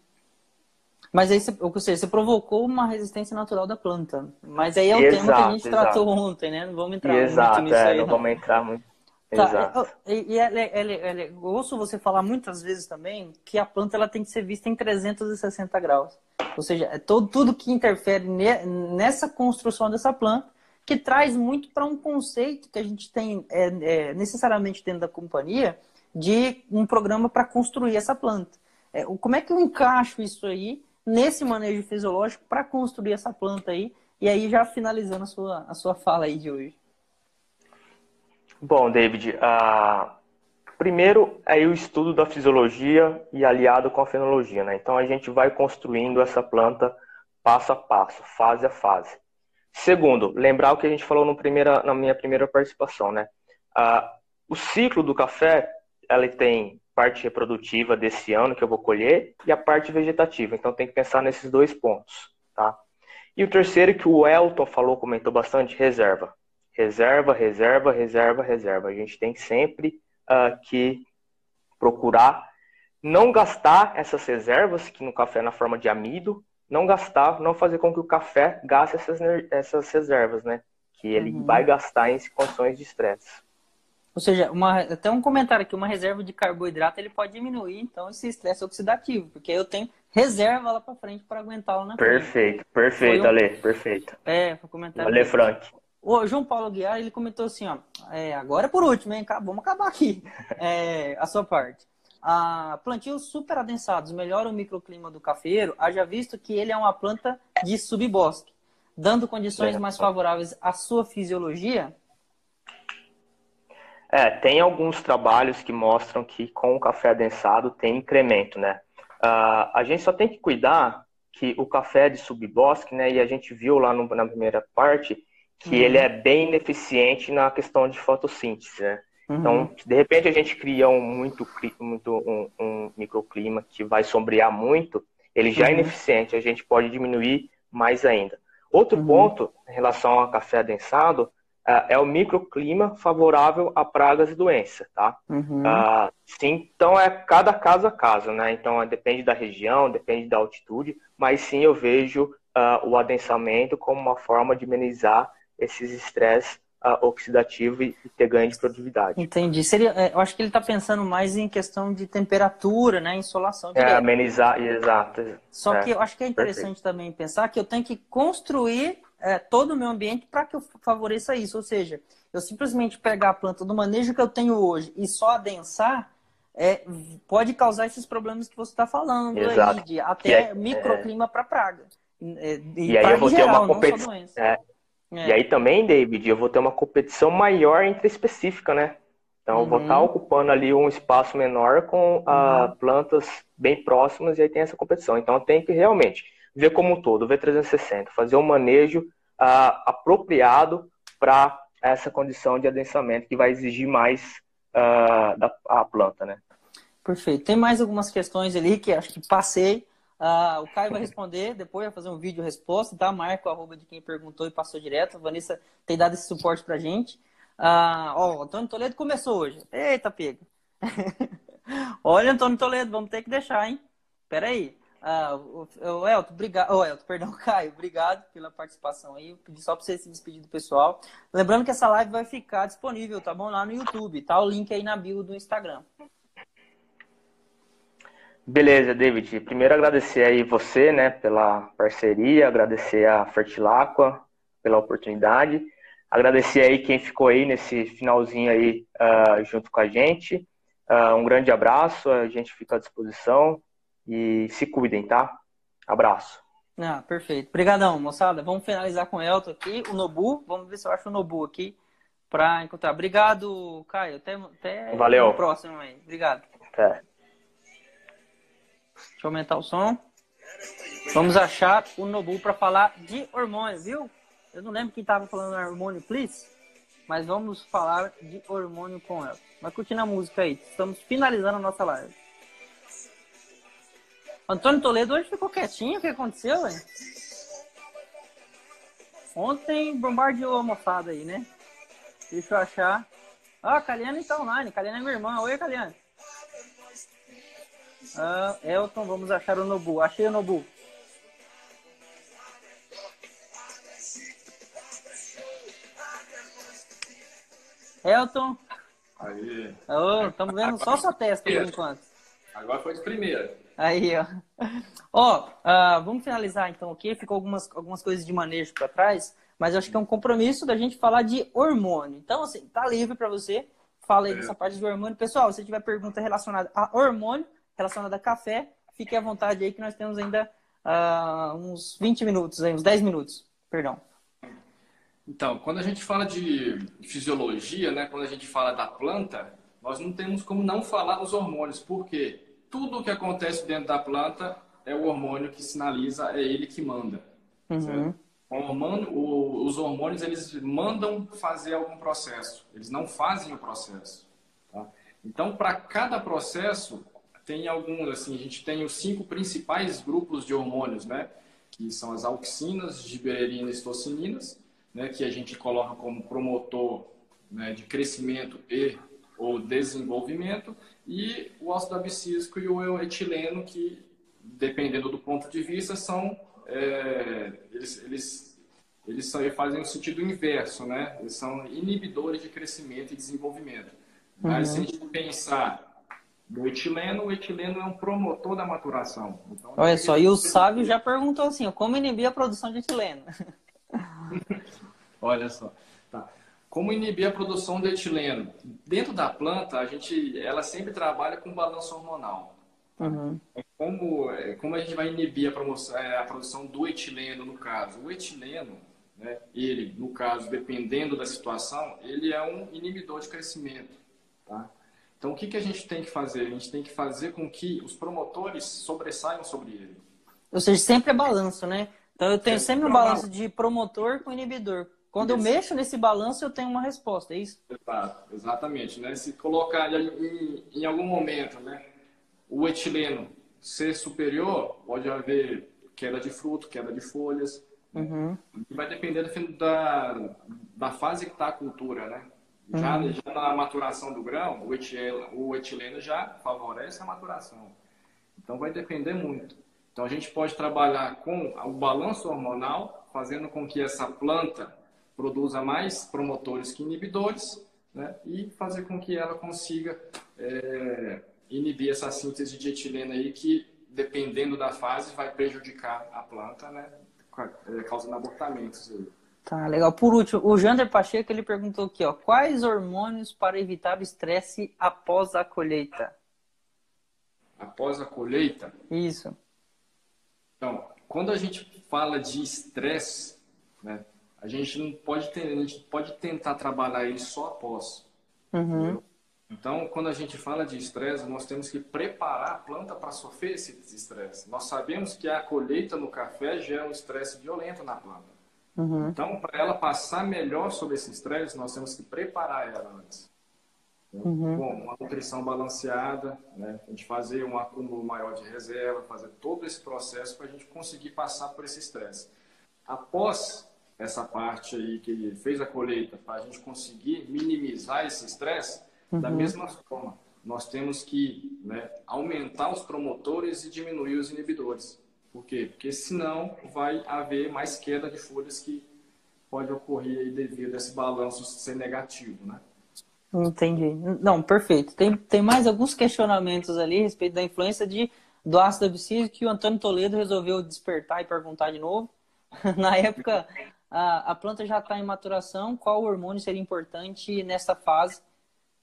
Mas aí, você, ou seja, você provocou uma resistência natural da planta. Mas aí é o exato, tema que a gente exato. tratou ontem, né? Não vamos entrar exato, muito nisso é, aí. Não, não vamos entrar muito Tá, Exato. E, e é, é, é, eu ouço você falar muitas vezes também que a planta ela tem que ser vista em 360 graus. Ou seja, é todo, tudo que interfere ne, nessa construção dessa planta, que traz muito para um conceito que a gente tem é, é, necessariamente dentro da companhia de um programa para construir essa planta. É, como é que eu encaixo isso aí nesse manejo fisiológico para construir essa planta aí? E aí já finalizando a sua, a sua fala aí de hoje. Bom, David, uh, primeiro é o estudo da fisiologia e aliado com a fenologia, né? Então a gente vai construindo essa planta passo a passo, fase a fase. Segundo, lembrar o que a gente falou primeira, na minha primeira participação, né? Uh, o ciclo do café, ele tem parte reprodutiva desse ano que eu vou colher e a parte vegetativa. Então tem que pensar nesses dois pontos, tá? E o terceiro que o Elton falou, comentou bastante, reserva reserva, reserva, reserva, reserva. A gente tem sempre uh, que procurar não gastar essas reservas, que no café é na forma de amido, não gastar, não fazer com que o café gaste essas, essas reservas, né? Que ele uhum. vai gastar em condições de estresse. Ou seja, uma, até um comentário aqui, uma reserva de carboidrato ele pode diminuir, então, esse estresse oxidativo, porque eu tenho reserva lá para frente para aguentá-lo na Perfeito, frente. perfeito, um... Ale, perfeito. É, foi comentário. Ale Frank. O João Paulo Guiar, ele comentou assim, ó, é, agora é por último, hein? Vamos acabar aqui é, a sua parte. a plantios super adensados melhoram o microclima do cafeiro, haja visto que ele é uma planta de subbosque, dando condições mais favoráveis à sua fisiologia? É, tem alguns trabalhos que mostram que com o café adensado tem incremento, né? Uh, a gente só tem que cuidar que o café de subbosque, né? E a gente viu lá no, na primeira parte que uhum. ele é bem ineficiente na questão de fotossíntese, né? Uhum. Então, de repente a gente cria um muito, muito um, um, microclima que vai sombrear muito, ele já é uhum. é ineficiente, a gente pode diminuir mais ainda. Outro uhum. ponto em relação ao café adensado é, é o microclima favorável a pragas e doenças, tá? Uh, sim, então é cada caso a caso, né? Então é, depende da região, depende da altitude, mas sim eu vejo uh, o adensamento como uma forma de amenizar esses estresses uh, oxidativo e ter ganho de produtividade. Entendi. Seria, é, eu acho que ele está pensando mais em questão de temperatura, né? Insolação. É, amenizar, exato. Só é, que eu acho que é interessante perfeito. também pensar que eu tenho que construir é, todo o meu ambiente para que eu favoreça isso. Ou seja, eu simplesmente pegar a planta do manejo que eu tenho hoje e só adensar, é, pode causar esses problemas que você está falando Exato. aí, de até é, microclima para praga. E, e aí eu vou geral, ter uma competição. É. E aí também, David, eu vou ter uma competição maior entre específica, né? Então uhum. eu vou estar tá ocupando ali um espaço menor com ah, uhum. plantas bem próximas e aí tem essa competição. Então eu tenho que realmente ver como um todo, ver 360, fazer um manejo ah, apropriado para essa condição de adensamento que vai exigir mais ah, da a planta, né? Perfeito. Tem mais algumas questões ali que acho que passei, Uh, o Caio vai responder, depois vai fazer um vídeo resposta, tá? Marca o arroba de quem perguntou e passou direto. A Vanessa tem dado esse suporte pra gente. Uh, ó, o Antônio Toledo começou hoje. Eita, pega. Olha, Antônio Toledo, vamos ter que deixar, hein? Pera aí. Uh, o, o Elton, obrigado. Oh, Elton, perdão, Caio, obrigado pela participação aí. Pedi só para você se despedir do pessoal. Lembrando que essa live vai ficar disponível, tá bom? Lá no YouTube, tá? O link aí na bio do Instagram. Beleza, David. Primeiro agradecer aí você, né, pela parceria, agradecer a Fertilacqua pela oportunidade, agradecer aí quem ficou aí nesse finalzinho aí uh, junto com a gente. Uh, um grande abraço, a gente fica à disposição e se cuidem, tá? Abraço. Ah, perfeito. Obrigadão, moçada. Vamos finalizar com o Elton aqui, o Nobu. Vamos ver se eu acho o Nobu aqui para encontrar. Obrigado, Caio. Até, até Valeu. o próximo aí. Obrigado. Até. Deixa eu aumentar o som. Vamos achar o Nobu para falar de hormônio, viu? Eu não lembro quem estava falando hormônio, please. Mas vamos falar de hormônio com ela. Vai curtindo a música aí. Estamos finalizando a nossa live. Antônio Toledo hoje ficou quietinho. O que aconteceu, hein? Ontem bombardeou a moçada aí, né? Deixa eu achar. Ah, a Kaliane tá online. Kaliane é minha irmã. Oi, Kaliane. Ah, Elton, vamos achar o Nobu. Achei o Nobu. Elton. Aí. Estamos oh, vendo só sua testa por enquanto. Agora foi de primeira. Aí, ó. Ó, uh, vamos finalizar então aqui. Ficou algumas, algumas coisas de manejo para trás, mas acho que é um compromisso da gente falar de hormônio. Então, assim, tá livre para você. Fala aí é. dessa parte de hormônio. Pessoal, se tiver pergunta relacionada a hormônio, relacionada a café, fique à vontade aí que nós temos ainda uh, uns 20 minutos, aí, uns 10 minutos, perdão. Então, quando a gente fala de fisiologia, né, quando a gente fala da planta, nós não temos como não falar dos hormônios, porque tudo o que acontece dentro da planta é o hormônio que sinaliza, é ele que manda. Uhum. O hormônio, o, os hormônios, eles mandam fazer algum processo, eles não fazem o processo. Tá? Então, para cada processo, tem alguns, assim, a gente tem os cinco principais grupos de hormônios, né? Que são as auxinas, giberelinas e tocininas, né? Que a gente coloca como promotor né, de crescimento e ou desenvolvimento, e o ácido abscísico e o etileno, que, dependendo do ponto de vista, são é, eles, eles, eles são, fazem o sentido inverso, né? Eles são inibidores de crescimento e desenvolvimento. Mas uhum. se a gente pensar do etileno, o etileno é um promotor da maturação. Então, Olha só, e o Sávio já perguntou assim, como inibir a produção de etileno? Olha só. Tá. como inibir a produção de etileno? Dentro da planta, a gente, ela sempre trabalha com balanço hormonal. Uhum. Como, é, como a gente vai inibir a, promoção, é, a produção do etileno, no caso? O etileno, né, ele, no caso, dependendo da situação, ele é um inibidor de crescimento. Tá? Então, o que, que a gente tem que fazer? A gente tem que fazer com que os promotores sobressaiam sobre ele. Ou seja, sempre é balanço, né? Então, eu tenho sempre um balanço de promotor com inibidor. Quando eu mexo nesse balanço, eu tenho uma resposta, é isso? Exato, exatamente. Né? Se colocar em, em algum momento né, o etileno ser superior, pode haver queda de fruto, queda de folhas. Uhum. Vai depender da, da fase que está a cultura, né? Já, uhum. já na maturação do grão, o etileno, o etileno já favorece a maturação. Então vai depender muito. Então a gente pode trabalhar com o balanço hormonal, fazendo com que essa planta produza mais promotores que inibidores, né? e fazer com que ela consiga é, inibir essa síntese de etileno aí que, dependendo da fase, vai prejudicar a planta, né? É, causando abortamentos. Aí. Tá, legal. Por último, o Jander Pacheco ele perguntou aqui, ó, quais hormônios para evitar o estresse após a colheita? Após a colheita? Isso. Então, quando a gente fala de estresse, né, a gente não pode ter, a gente pode tentar trabalhar ele só após. Uhum. Então, quando a gente fala de estresse, nós temos que preparar a planta para sofrer esse estresse. Nós sabemos que a colheita no café gera um estresse violento na planta. Uhum. Então, para ela passar melhor sobre esse estresse, nós temos que preparar ela antes. Uhum. Bom, uma nutrição balanceada, né? a gente fazer um acúmulo maior de reserva, fazer todo esse processo para a gente conseguir passar por esse estresse. Após essa parte aí que fez a colheita para a gente conseguir minimizar esse estresse, uhum. da mesma forma, nós temos que né, aumentar os promotores e diminuir os inibidores. Por quê? Porque senão vai haver mais queda de folhas que pode ocorrer devido a esse balanço ser negativo, né? Entendi. Não, perfeito. Tem, tem mais alguns questionamentos ali a respeito da influência de, do ácido abscísico que o Antônio Toledo resolveu despertar e perguntar de novo. Na época, a, a planta já está em maturação, qual hormônio seria importante nessa fase,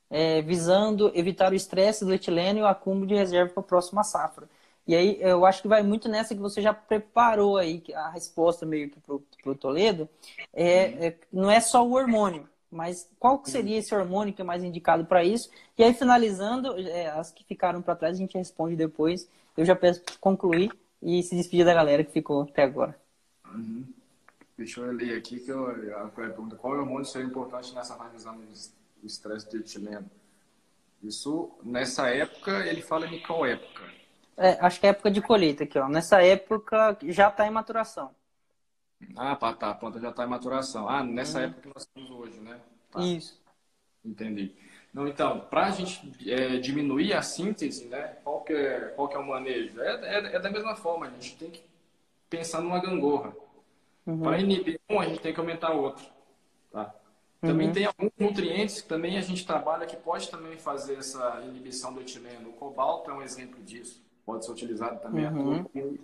é, visando evitar o estresse do etileno e o acúmulo de reserva para a próxima safra. E aí eu acho que vai muito nessa que você já preparou aí a resposta meio que para o Toledo. É, é, não é só o hormônio, mas qual seria esse hormônio que é mais indicado para isso? E aí finalizando, é, as que ficaram para trás a gente responde depois. Eu já peço para concluir e se despedir da galera que ficou até agora. Uhum. Deixa eu ler aqui que eu, a pergunta: qual hormônio seria importante nessa revisão do estresse de etileno? Isso, nessa época, ele fala em qual época? É, acho que é época de colheita aqui, ó. Nessa época já está em maturação. Ah, tá, tá. A planta já está em maturação. Ah, nessa hum. época que nós estamos hoje, né? Tá. Isso. Entendi. Não, então, para a gente é, diminuir a síntese, né? Qual que é, qual que é o manejo? É, é, é da mesma forma, a gente tem que pensar numa gangorra. Uhum. Para inibir um, a gente tem que aumentar outro. Tá? Também uhum. tem alguns nutrientes que também a gente trabalha que pode também fazer essa inibição do etileno. O cobalto é um exemplo disso. Pode ser utilizado também uhum.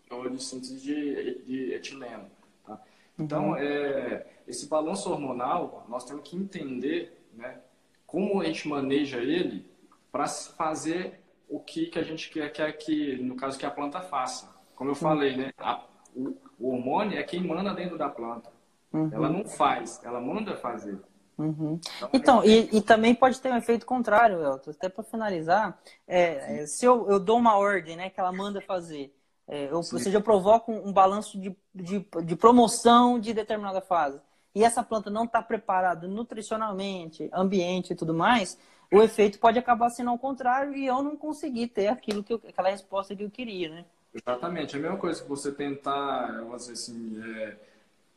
como de síntese de, de etileno. Tá? Então, uhum. é, esse balanço hormonal, nós temos que entender né, como a gente maneja ele para fazer o que, que a gente quer, quer que, no caso, que a planta faça. Como eu falei, né, a, o, o hormônio é quem manda dentro da planta. Uhum. Ela não faz, ela manda fazer. Uhum. Então, então e, e, também pode ter um efeito contrário, Elton. Até para finalizar, é, é, se eu, eu dou uma ordem né, que ela manda fazer, é, eu, ou seja, eu provoco um, um balanço de, de, de, promoção de determinada fase, e essa planta não está preparada nutricionalmente, ambiente e tudo mais, o efeito pode acabar sendo ao contrário e eu não conseguir ter aquilo que eu, aquela resposta que eu queria, né? Exatamente. É a mesma coisa que você tentar, vamos dizer assim, é,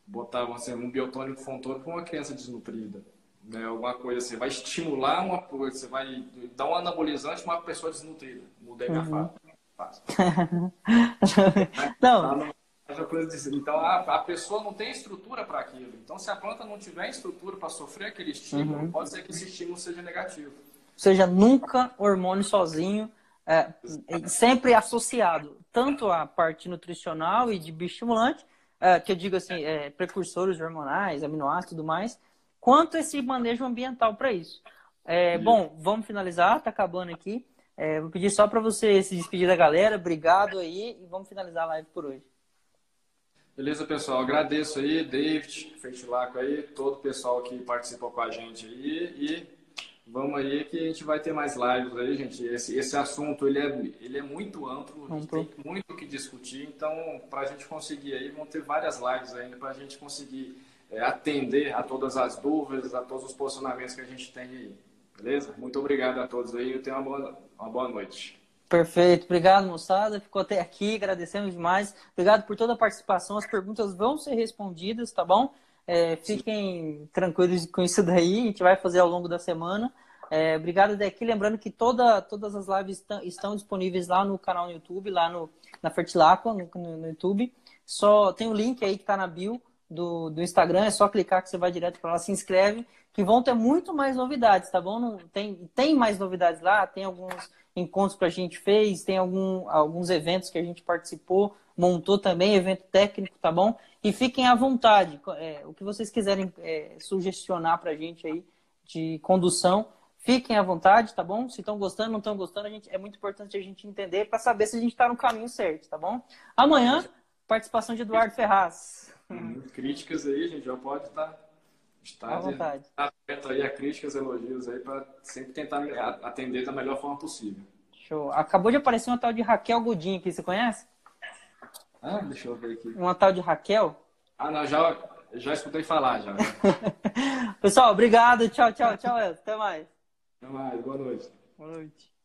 botar vamos dizer, um biotônico fontônico para uma criança desnutrida. Né? Alguma coisa assim. Vai estimular uma coisa, você vai dar um anabolizante para uma pessoa desnutrida. Mudei minha uhum. fala. não. Então a, a, pessoa não tem estrutura para aquilo. Então se a planta não tiver estrutura para sofrer aquele estímulo, uhum. pode ser que esse estímulo seja negativo. Ou seja, nunca hormônio sozinho, é, sempre associado tanto a parte nutricional e de bioestimulante, é, que eu digo assim, é, precursores hormonais, aminoácidos e tudo mais, quanto esse manejo ambiental para isso. É, bom, vamos finalizar, tá acabando aqui. É, vou pedir só para você se despedir da galera. Obrigado aí e vamos finalizar a live por hoje. Beleza, pessoal. Agradeço aí, David, Fertilaco aí, todo o pessoal que participou com a gente aí. E vamos aí que a gente vai ter mais lives aí, gente. Esse, esse assunto ele é, ele é muito amplo, tem muito o que discutir. Então, para a gente conseguir aí, vão ter várias lives ainda para a gente conseguir é, atender a todas as dúvidas, a todos os posicionamentos que a gente tem aí. Beleza? Muito obrigado a todos aí. Eu tenho uma boa, uma boa noite. Perfeito. Obrigado, moçada. Ficou até aqui. Agradecemos demais. Obrigado por toda a participação. As perguntas vão ser respondidas, tá bom? É, fiquem tranquilos com isso daí. A gente vai fazer ao longo da semana. É, obrigado daqui. Lembrando que toda, todas as lives estão, estão, disponíveis lá no canal no YouTube, lá no, na Fertilacqua, no, no, no YouTube. Só tem o um link aí que está na bio do, do Instagram. É só clicar que você vai direto para lá. Se inscreve que vão ter muito mais novidades, tá bom? Não, tem, tem mais novidades lá, tem alguns encontros que a gente fez, tem algum, alguns eventos que a gente participou, montou também, evento técnico, tá bom? E fiquem à vontade, é, o que vocês quiserem é, sugestionar pra gente aí de condução, fiquem à vontade, tá bom? Se estão gostando, não estão gostando, a gente, é muito importante a gente entender para saber se a gente está no caminho certo, tá bom? Amanhã, participação de Eduardo Ferraz. Hum, críticas aí, gente já pode estar. Tá Está aberto aí a críticas, elogios aí para sempre tentar atender da melhor forma possível. Show. Acabou de aparecer uma tal de Raquel Godinho aqui, você conhece? Ah, deixa eu ver aqui. Uma tal de Raquel? Ah, não, já, já escutei falar já. Pessoal, obrigado. Tchau, tchau, tchau. Até mais. Até mais. Boa noite. Boa noite.